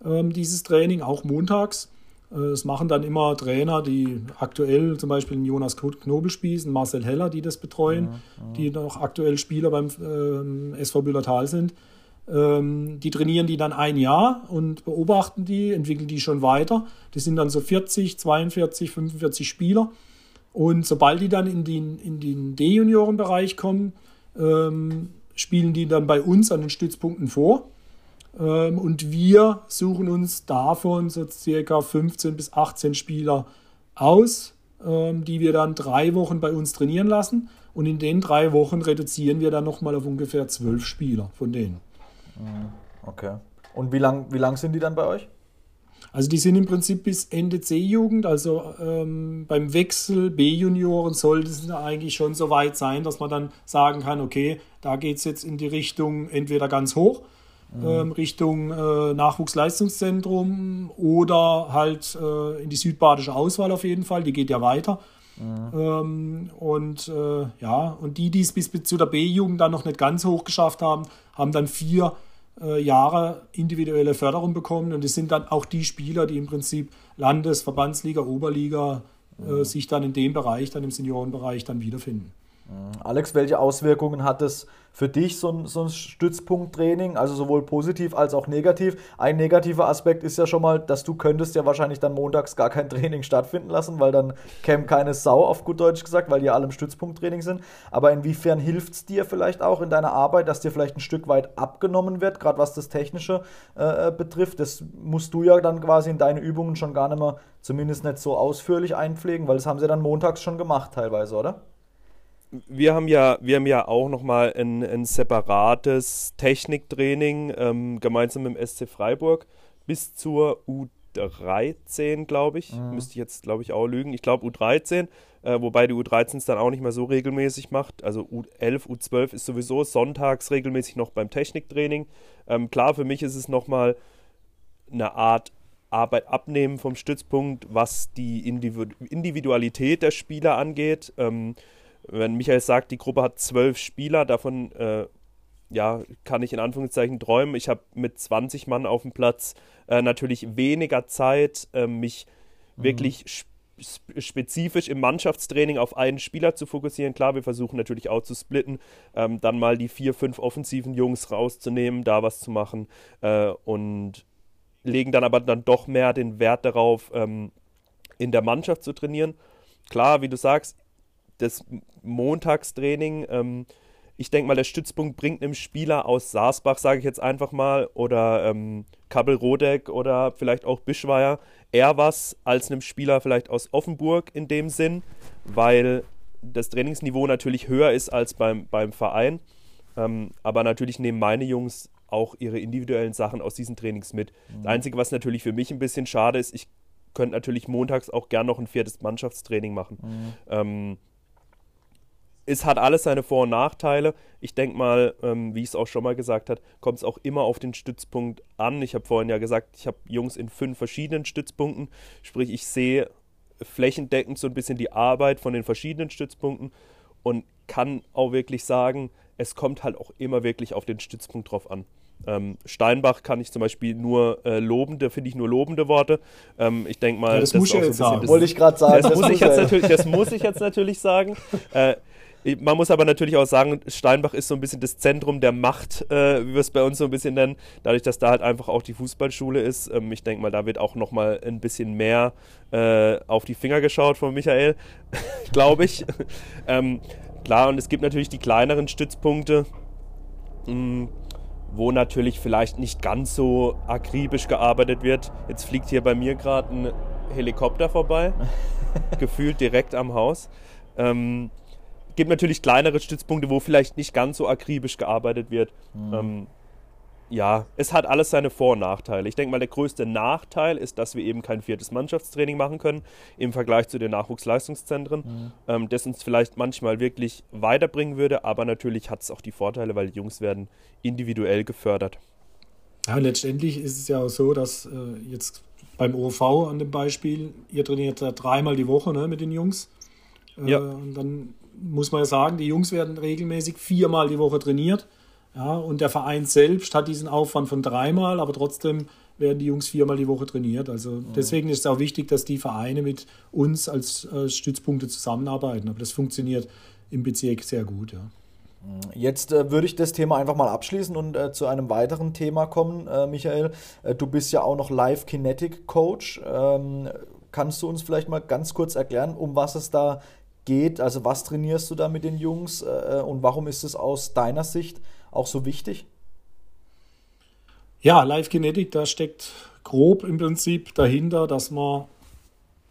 ähm, dieses Training, auch montags. Äh, das machen dann immer Trainer, die aktuell zum Beispiel Jonas Knobelspieß und Marcel Heller, die das betreuen, ja, ja. die noch aktuell Spieler beim ähm, SV Büllertal sind. die trainieren die dann ein Jahr und beobachten die, entwickeln die schon weiter. Das sind dann so 40, 42, 45 Spieler. Und sobald die dann in den, in den D-Juniorenbereich kommen, ähm, spielen die dann bei uns an den Stützpunkten vor. Ähm, und wir suchen uns davon so circa 15 bis 18 Spieler aus, ähm, die wir dann drei Wochen bei uns trainieren lassen. Und in den drei Wochen reduzieren wir dann nochmal auf ungefähr zwölf Spieler von denen. Okay. Und wie lang, wie lang sind die dann bei euch? Also die sind im Prinzip bis Ende C-Jugend, also ähm, beim Wechsel B-Junioren sollte es eigentlich schon so weit sein, dass man dann sagen kann, okay, da geht es jetzt in die Richtung entweder ganz hoch, mhm. ähm, Richtung äh, Nachwuchsleistungszentrum oder halt äh, in die südbadische Auswahl auf jeden Fall, die geht ja weiter. Mhm. Ähm, und äh, ja, und die, die es bis, bis zu der B-Jugend dann noch nicht ganz hoch geschafft haben, haben dann vier Jahre individuelle Förderung bekommen. Und es sind dann auch die Spieler, die im Prinzip Landes-, Verbandsliga, Oberliga äh, mhm. sich dann in dem Bereich, dann im Seniorenbereich dann wiederfinden. Mhm. Alex, welche Auswirkungen hat es für dich so ein, so ein Stützpunkttraining, also sowohl positiv als auch negativ? Ein negativer Aspekt ist ja schon mal, dass du könntest ja wahrscheinlich dann montags gar kein Training stattfinden lassen, weil dann käme keine Sau, auf gut Deutsch gesagt, weil die alle im Stützpunkttraining sind. Aber inwiefern hilft es dir vielleicht auch in deiner Arbeit, dass dir vielleicht ein Stück weit abgenommen wird, gerade was das Technische äh, äh, betrifft? Das musst du ja dann quasi in deine Übungen schon gar nicht mehr, zumindest nicht so ausführlich einpflegen, weil das haben sie dann montags schon gemacht teilweise, oder? Wir haben ja, wir haben ja auch nochmal ein, ein separates Techniktraining ähm, gemeinsam mit dem SC Freiburg bis zur U13, glaube ich. Mhm. Müsste ich jetzt, glaube ich, auch lügen. Ich glaube U13, äh, wobei die U13 es dann auch nicht mehr so regelmäßig macht. Also U11, U12 ist sowieso sonntags regelmäßig noch beim Techniktraining. Ähm, klar, für mich ist es nochmal eine Art Arbeit abnehmen vom Stützpunkt, was die Individualität der Spieler angeht. Ähm, wenn Michael sagt, die Gruppe hat zwölf Spieler, davon äh, ja, kann ich in Anführungszeichen träumen. Ich habe mit 20 Mann auf dem Platz äh, natürlich weniger Zeit, äh, mich mhm. wirklich sp spezifisch im Mannschaftstraining auf einen Spieler zu fokussieren. Klar, wir versuchen natürlich auch zu splitten, ähm, dann mal die vier, fünf offensiven Jungs rauszunehmen, da was zu machen äh, und legen dann aber dann doch mehr den Wert darauf, ähm, in der Mannschaft zu trainieren. Klar, wie du sagst, das Montagstraining. Ähm, ich denke mal, der Stützpunkt bringt einem Spieler aus Saasbach, sage ich jetzt einfach mal, oder ähm, Kabel-Rodeck oder vielleicht auch Bischweier eher was als einem Spieler vielleicht aus Offenburg in dem Sinn, weil das Trainingsniveau natürlich höher ist als beim, beim Verein. Ähm, aber natürlich nehmen meine Jungs auch ihre individuellen Sachen aus diesen Trainings mit. Mhm. Das Einzige, was natürlich für mich ein bisschen schade ist, ich könnte natürlich montags auch gern noch ein viertes Mannschaftstraining machen. Mhm. Ähm, es hat alles seine Vor- und Nachteile. Ich denke mal, ähm, wie ich es auch schon mal gesagt habe, kommt es auch immer auf den Stützpunkt an. Ich habe vorhin ja gesagt, ich habe Jungs in fünf verschiedenen Stützpunkten. Sprich, ich sehe flächendeckend so ein bisschen die Arbeit von den verschiedenen Stützpunkten und kann auch wirklich sagen, es kommt halt auch immer wirklich auf den Stützpunkt drauf an. Ähm, Steinbach kann ich zum Beispiel nur äh, lobende, finde ich nur lobende Worte. Ähm, ich denke mal, ja, das, das muss ich jetzt sagen. Wollte ich gerade sagen. Das, das, muss ich jetzt natürlich, das muss ich jetzt natürlich sagen. Äh, man muss aber natürlich auch sagen, Steinbach ist so ein bisschen das Zentrum der Macht, äh, wie wir es bei uns so ein bisschen nennen, dadurch, dass da halt einfach auch die Fußballschule ist. Ähm, ich denke mal, da wird auch noch mal ein bisschen mehr äh, auf die Finger geschaut von Michael, glaube ich. ähm, klar, und es gibt natürlich die kleineren Stützpunkte, mh, hm, wo natürlich vielleicht nicht ganz so akribisch gearbeitet wird. Jetzt fliegt hier bei mir gerade ein Helikopter vorbei, gefühlt direkt am Haus. Ähm, gibt natürlich kleinere Stützpunkte, wo vielleicht nicht ganz so akribisch gearbeitet wird. Mhm. Ähm, ja, es hat alles seine Vor- und Nachteile. Ich denke mal, der größte Nachteil ist, dass wir eben kein viertes Mannschaftstraining machen können im Vergleich zu den Nachwuchsleistungszentren, mhm. ähm, das uns vielleicht manchmal wirklich weiterbringen würde, aber natürlich hat es auch die Vorteile, weil die Jungs werden individuell gefördert. Ja, letztendlich ist es ja auch so, dass äh, jetzt beim OV an dem Beispiel, ihr trainiert ja dreimal die Woche ne, mit den Jungs. Äh, ja. Und dann muss man ja sagen, die Jungs werden regelmäßig viermal die Woche trainiert. Ja, und der Verein selbst hat diesen Aufwand von dreimal, aber trotzdem werden die Jungs viermal die Woche trainiert. Also deswegen ist es auch wichtig, dass die Vereine mit uns als äh, Stützpunkte zusammenarbeiten. Aber das funktioniert im Bezirk sehr gut. Ja. Jetzt äh, würde ich das Thema einfach mal abschließen und äh, zu einem weiteren Thema kommen, äh, Michael. Äh, du bist ja auch noch Live Kinetic Coach. Ähm, kannst du uns vielleicht mal ganz kurz erklären, um was es da geht. Also was trainierst du da mit den Jungs äh, und warum ist es aus deiner Sicht auch so wichtig? Ja, Live Kinetic, da steckt grob im Prinzip dahinter, dass man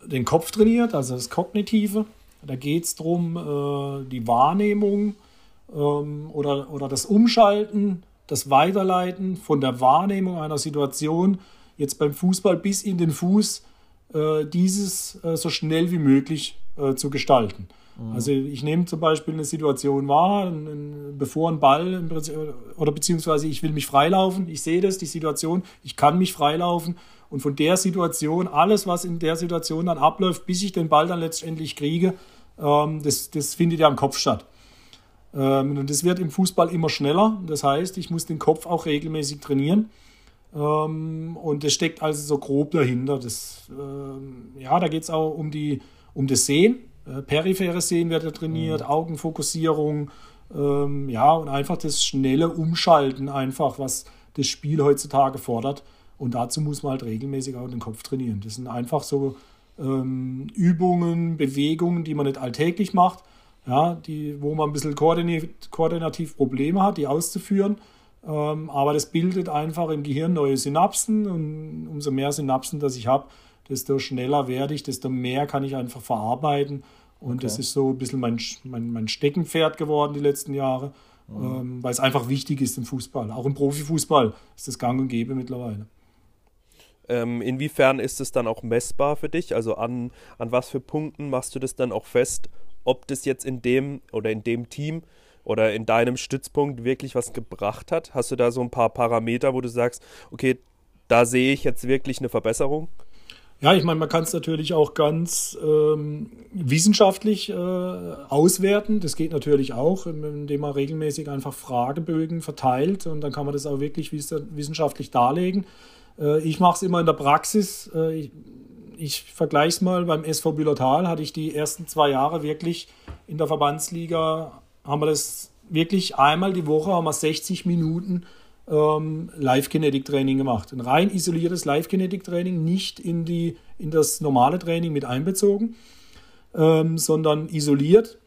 den Kopf trainiert, also das Kognitive. Da geht es darum, äh, die Wahrnehmung ähm, oder, oder das Umschalten das Weiterleiten von der Wahrnehmung einer Situation jetzt beim Fußball bis in den Fuß, äh, dieses äh, so schnell wie möglich äh, zu gestalten. Mhm. Also ich nehme zum Beispiel eine Situation wahr, ein, bevor ein Ball oder beziehungsweise ich will mich freilaufen, ich sehe das, die Situation, ich kann mich freilaufen und von der Situation, alles was in der Situation dann abläuft, bis ich den Ball dann letztendlich kriege, ähm, das, das findet ja im Kopf statt. Ähm, und das wird im Fußball immer schneller. Das heißt, ich muss den Kopf auch regelmäßig trainieren. Ähm, und das steckt also so grob dahinter. Das, ähm, ja, da geht es auch um, die, um das Sehen. Äh, peripheres Sehen wird ja trainiert, mhm. Augenfokussierung. Ähm, ja, und einfach das schnelle Umschalten, einfach, was das Spiel heutzutage fordert. Und dazu muss man halt regelmäßig auch den Kopf trainieren. Das sind einfach so ähm, Übungen, Bewegungen, die man nicht alltäglich macht, ja, die, wo man ein bisschen koordinativ, koordinativ Probleme hat, die auszuführen. Ähm, aber das bildet einfach im Gehirn neue Synapsen und umso mehr Synapsen, das ich habe, desto schneller werde ich, desto mehr kann ich einfach verarbeiten. Und okay. das ist so ein bisschen mein, mein, mein Steckenpferd geworden die letzten Jahre, mhm. ähm, weil es einfach wichtig ist im Fußball. Auch im Profifußball ist das gang und gäbe mittlerweile. Ähm, inwiefern ist es dann auch messbar für dich? Also an, an was für Punkten machst du das dann auch fest, ob das jetzt in dem oder in dem Team oder in deinem Stützpunkt wirklich was gebracht hat? Hast du da so ein paar Parameter, wo du sagst, okay, da sehe ich jetzt wirklich eine Verbesserung? Ja, ich meine, man kann es natürlich auch ganz ähm, wissenschaftlich äh, auswerten. Das geht natürlich auch, indem man regelmäßig einfach Fragebögen verteilt und dann kann man das auch wirklich wissenschaftlich darlegen. Äh, ich mache es immer in der Praxis. Äh, ich, ich vergleiche es mal, beim SV Büllertal hatte ich die ersten zwei Jahre wirklich in der Verbandsliga, haben wir das wirklich einmal die Woche, haben wir 60 Minuten ähm, Live-Kinetic-Training gemacht. Ein rein isoliertes Live-Kinetic-Training, nicht in, die, in das normale Training mit einbezogen, ähm, sondern isoliert.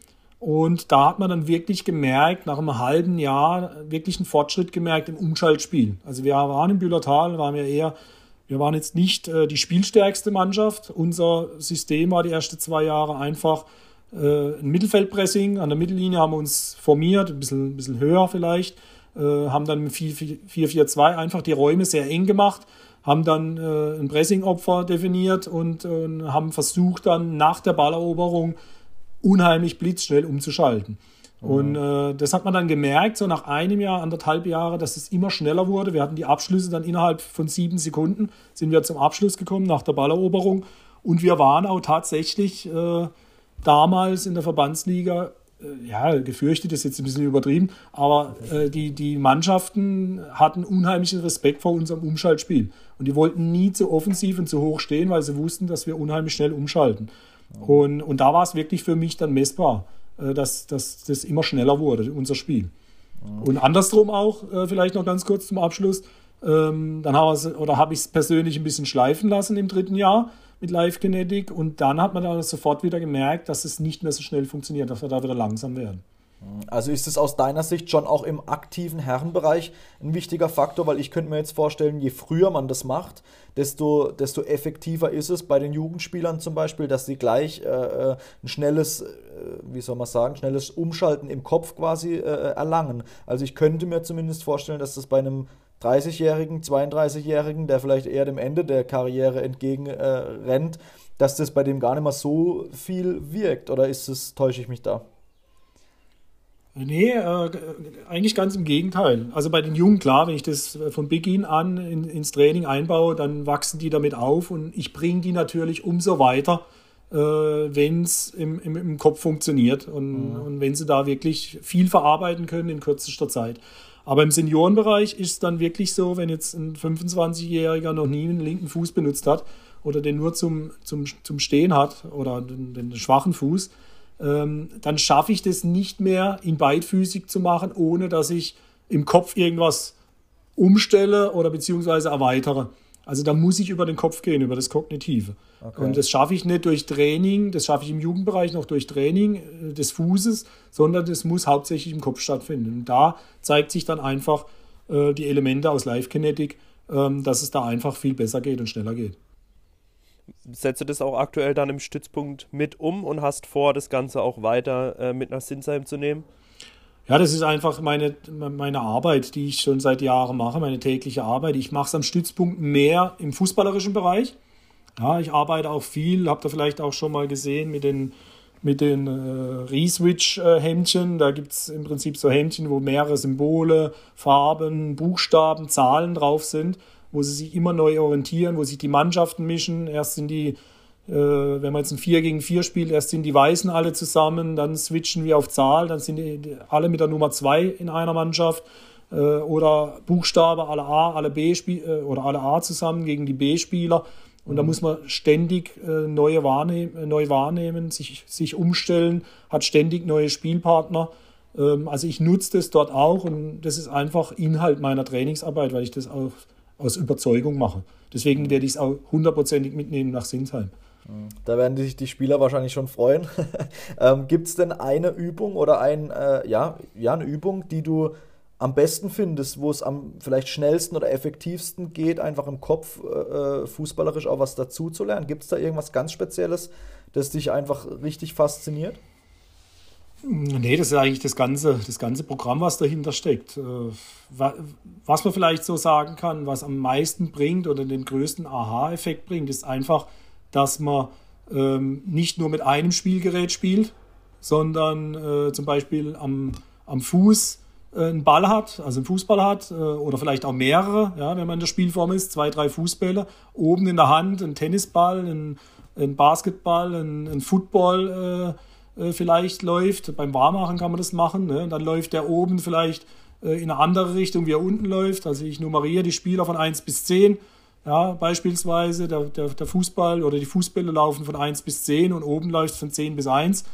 Und da hat man dann wirklich gemerkt, nach einem halben Jahr wirklich einen Fortschritt gemerkt im Umschaltspiel. Also wir waren im Bühlertal, waren wir eher wir waren jetzt nicht äh, die spielstärkste Mannschaft. Unser System war die ersten zwei Jahre einfach äh, ein Mittelfeldpressing. An der Mittellinie haben wir uns formiert, ein bisschen, ein bisschen höher vielleicht, haben dann 4-4-2 einfach die Räume sehr eng gemacht, haben dann äh, ein Pressingopfer definiert und haben versucht dann nach der Balleroberung unheimlich blitzschnell umzuschalten. Und äh, das hat man dann gemerkt, so nach einem Jahr, anderthalb Jahre, dass es immer schneller wurde. Wir hatten die Abschlüsse dann innerhalb von sieben Sekunden, sind wir zum Abschluss gekommen nach der Balleroberung. Und wir waren auch tatsächlich äh, damals in der Verbandsliga, äh, ja, gefürchtet ist jetzt ein bisschen übertrieben, aber äh, die, die Mannschaften hatten unheimlichen Respekt vor unserem Umschaltspiel. Und die wollten nie zu offensiv und zu hoch stehen, weil sie wussten, dass wir unheimlich schnell umschalten. Und, und da war es wirklich für mich dann messbar. Äh, dass, dass das immer schneller wurde, unser Spiel. Und andersrum auch, äh, vielleicht noch ganz kurz zum Abschluss, ähm, dann habe ich es persönlich ein bisschen schleifen lassen im dritten Jahr mit Live Kinetic und dann hat man dann sofort wieder gemerkt, dass es nicht mehr so schnell funktioniert, dass wir da wieder langsam werden. Also ist es aus deiner Sicht schon auch im aktiven Herrenbereich ein wichtiger Faktor, weil ich könnte mir jetzt vorstellen, je früher man das macht, desto, desto effektiver ist es bei den Jugendspielern zum Beispiel, dass sie gleich äh, äh ein schnelles, äh, wie soll man sagen, schnelles Umschalten im Kopf quasi äh, erlangen. Also ich könnte mir zumindest vorstellen, dass das bei einem 30-Jährigen, 32-Jährigen, der vielleicht eher dem Ende der Karriere entgegenrennt, äh, dass das bei dem gar nicht mehr so viel wirkt. Oder ist es, täusche ich mich da? Nee, äh, eigentlich ganz im Gegenteil. Also bei den Jungen, klar, wenn ich das von Beginn an in, ins Training einbaue, dann wachsen die damit auf und ich bringe die natürlich umso weiter, äh, wenn es im, im, im, Kopf funktioniert und, mhm. und wenn sie da wirklich viel verarbeiten können in kürzester Zeit. Aber im Seniorenbereich ist es dann wirklich so, wenn jetzt ein 25-Jähriger noch nie einen linken Fuß benutzt hat oder den nur zum, zum, zum Stehen hat oder den, den schwachen Fuß, ähm, dann schaffe ich das nicht mehr, ihn beidfüßig zu machen, ohne dass ich im Kopf irgendwas umstelle oder beziehungsweise erweitere. Also da muss ich über den Kopf gehen, über das Kognitive. Okay. Und das schaffe ich nicht durch Training, das schaffe ich im Jugendbereich noch durch Training äh, des Fußes, sondern das muss hauptsächlich im Kopf stattfinden. Und da zeigt sich dann einfach äh, die Elemente aus Live-Kinetik, ähm, dass es da einfach viel besser geht und schneller geht setzt du das auch aktuell dann im Stützpunkt mit um und hast vor, das Ganze auch weiter äh, mit nach Sinsheim zu nehmen? Ja, das ist einfach meine, meine Arbeit, die ich schon seit Jahren mache, meine tägliche Arbeit. Ich mache es am Stützpunkt mehr im fußballerischen Bereich. Ja, ich arbeite auch viel, habt ihr vielleicht auch schon mal gesehen mit den, mit den äh, Reswitch-Hemdchen. Da gibt es im Prinzip so Hemdchen, wo mehrere Symbole, Farben, Buchstaben, Zahlen drauf sind, wo sie sich immer neu orientieren, wo sich die Mannschaften mischen. Erst sind die wenn man jetzt ein 4 gegen 4 spielt, erst sind die Weißen alle zusammen, dann switchen wir auf Zahl, dann sind alle mit der Nummer 2 in einer Mannschaft äh, oder Buchstabe, alle A, alle B äh, oder alle A zusammen gegen die B-Spieler. Und da mhm. muss man ständig neue wahrnehmen, neu wahrnehmen, sich, sich umstellen, hat ständig neue Spielpartner. Ähm, also ich nutze das dort auch und das ist einfach Inhalt meiner Trainingsarbeit, weil ich das auch aus Überzeugung mache. Deswegen werde ich es auch hundertprozentig mitnehmen nach Sinsheim. Da werden sich die Spieler wahrscheinlich schon freuen. ähm, Gibt es denn eine Übung oder ein, äh, ja, ja, eine Übung, die du am besten findest, wo es am vielleicht schnellsten oder effektivsten geht, einfach im Kopf äh, äh fußballerisch auch was dazu zu lernen? Gibt es da irgendwas ganz Spezielles, das dich einfach richtig fasziniert? Nee, das ist eigentlich das ganze, das ganze Programm, was dahinter steckt. Äh, was man vielleicht so sagen kann, was am meisten bringt oder den größten Aha-Effekt bringt, ist einfach, dass man ähm, nicht nur mit einem Spielgerät spielt, sondern äh, zum Beispiel am, am Fuß äh, einen Ball hat, also einen Fußball hat äh, oder vielleicht auch mehrere, ja, wenn man in der Spielform ist, zwei, drei Fußbälle, oben in der Hand ein Tennisball, ein, ein Basketball, ein, ein Football äh, äh, vielleicht läuft. Beim Warmmachen kann man das machen. Ne? Dann läuft der oben vielleicht äh, in eine andere Richtung, wie er unten läuft. Also ich nummeriere die Spieler von 1 bis 10 ja, beispielsweise der, der, der, Fußball oder die Fußbälle laufen von 1 bis 10 und oben läuft es von 10 bis 1.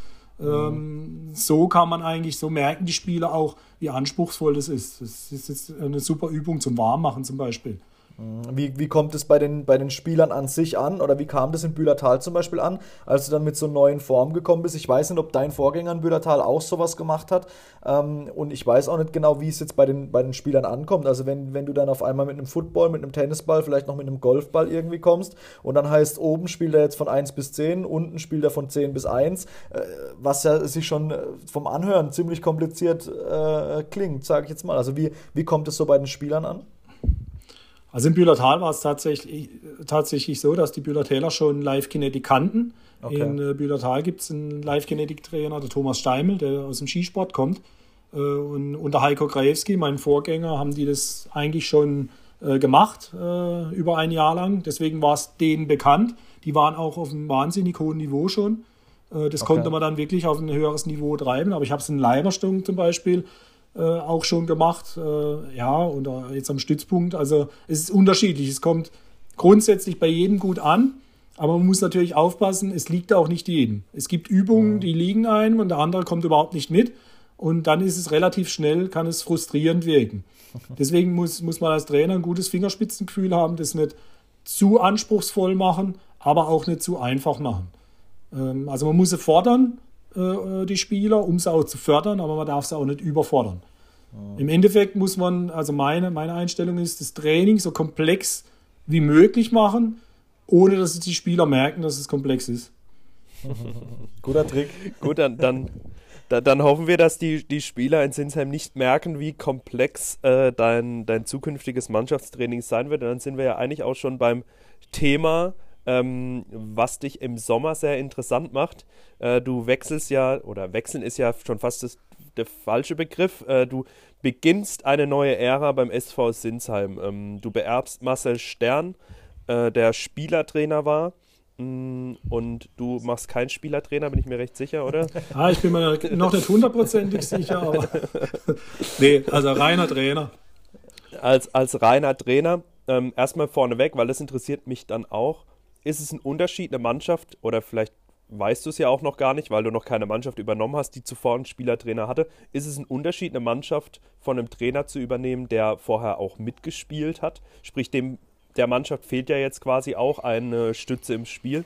Ähm, so kann man eigentlich, so merken die Spieler auch, wie anspruchsvoll das ist. Das ist jetzt eine super Übung zum Warmmachen zum Beispiel. Wie, wie kommt es bei den, bei den Spielern an sich an oder wie kam das in Bühlertal zum Beispiel an, als du dann mit so neuen Formen gekommen bist? Ich weiß nicht, ob dein Vorgänger in Bühlertal auch sowas gemacht hat ähm, und ich weiß auch nicht genau, wie es jetzt bei den, bei den Spielern ankommt. Also wenn, wenn du dann auf einmal mit einem Football, mit einem Tennisball, vielleicht noch mit einem Golfball irgendwie kommst und dann heißt, oben spielt er jetzt von 1 bis 10, unten spielt er von 10 bis 1, äh, was ja sich schon äh, vom Anhören ziemlich kompliziert äh, klingt, sage ich jetzt mal. Also wie, wie kommt es so bei den Spielern an? Also im Bühlertal war es tatsächlich, tatsächlich so, dass die Bühlertäler schon Live-Kinetik kannten. Okay. In äh, Bühlertal gibt es einen Live-Kinetik-Trainer, der Thomas Steimel, der aus dem Skisport kommt. Äh, und unter Heiko Krajewski, meinem Vorgänger, haben die das eigentlich schon äh, gemacht, über ein Jahr lang. Deswegen war es denen bekannt. Die waren auch auf einem wahnsinnig hohen Niveau schon. Das okay. konnte man dann wirklich auf ein höheres Niveau treiben. Aber ich habe es in Leiberstung zum Beispiel äh, auch schon gemacht. Äh, ja, oder jetzt am Stützpunkt. Also es ist unterschiedlich. Es kommt grundsätzlich bei jedem gut an. Aber man muss natürlich aufpassen, es liegt auch nicht jedem. Es gibt Übungen, die liegen einem und der andere kommt überhaupt nicht mit. Und dann ist es relativ schnell, kann es frustrierend wirken. Deswegen muss, muss man als Trainer ein gutes Fingerspitzengefühl haben, das nicht zu anspruchsvoll machen, aber auch nicht zu einfach machen. Ähm, also man muss sie fordern, äh, die Spieler, um sie auch zu fördern, aber man darf sie auch nicht überfordern. Oh. Im Endeffekt muss man, also meine, meine Einstellung ist, das Training so komplex wie möglich machen, ohne dass die Spieler merken, dass es komplex ist. Guter Trick. Gut, dann, dann, dann hoffen wir, dass die, die Spieler in Sinsheim nicht merken, wie komplex äh, dein, dein zukünftiges Mannschaftstraining sein wird. Und dann sind wir ja eigentlich auch schon beim Thema ähm, was dich im Sommer sehr interessant macht. Äh, du wechselst ja, oder wechseln ist ja schon fast das, der falsche Begriff. Äh, du beginnst eine neue Ära beim SV Sinsheim. Ähm, du beerbst Marcel Stern, äh, der Spielertrainer war. Mm, und du machst keinen Spielertrainer, bin ich mir recht sicher, oder? ah, ich bin mir noch nicht hundertprozentig sicher, aber. nee, also reiner Trainer. Als, als reiner Trainer, ähm, erstmal vorneweg, weil das interessiert mich dann auch ist es ein Unterschied, eine Mannschaft, oder vielleicht weißt du es ja auch noch gar nicht, weil du noch keine Mannschaft übernommen hast, die zuvor einen Spielertrainer hatte. Ist es ein Unterschied, eine Mannschaft von einem Trainer zu übernehmen, der vorher auch mitgespielt hat? Sprich, dem der Mannschaft fehlt ja jetzt quasi auch eine Stütze im Spiel.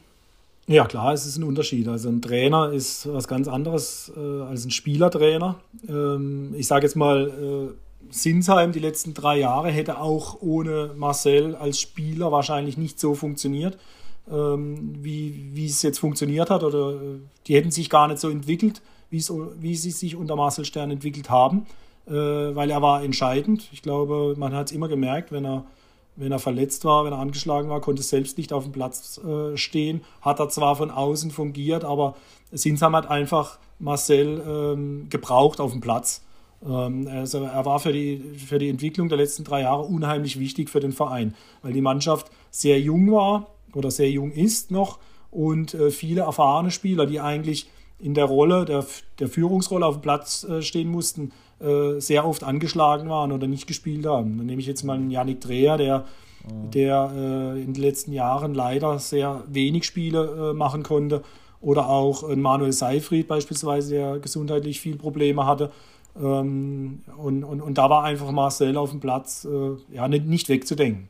Ja, klar, es ist ein Unterschied. Also ein Trainer ist was ganz anderes äh, als ein Spielertrainer. Ähm, ich sage jetzt mal, äh, Sinsheim die letzten drei Jahre hätte auch ohne Marcel als Spieler wahrscheinlich nicht so funktioniert ähm, wie, wie es jetzt funktioniert hat oder äh, die hätten sich gar nicht so entwickelt, wie sie sich unter Marcel Stern entwickelt haben, äh, weil er war entscheidend. Ich glaube, man hat es immer gemerkt, wenn er, wenn er verletzt war, wenn er angeschlagen war, konnte selbst nicht auf dem Platz äh, stehen. Hat er zwar von außen fungiert, aber Sinsam hat einfach Marcel ähm, gebraucht auf dem Platz. Ähm, also er war für die, für die Entwicklung der letzten drei Jahre unheimlich wichtig für den Verein, weil die Mannschaft sehr jung war oder sehr jung ist noch und äh, viele erfahrene Spieler, die eigentlich in der Rolle, der, der Führungsrolle auf dem Platz äh, stehen mussten, äh, sehr oft angeschlagen waren oder nicht gespielt haben. Dann nehme ich jetzt mal einen Janik Dreher, der, mhm. der in den letzten Jahren leider sehr wenig Spiele machen konnte. Oder auch Manuel Seifried beispielsweise, der gesundheitlich viel Probleme hatte. Ähm, und, und, und da war einfach Marcel auf dem Platz ja, nicht, nicht wegzudenken.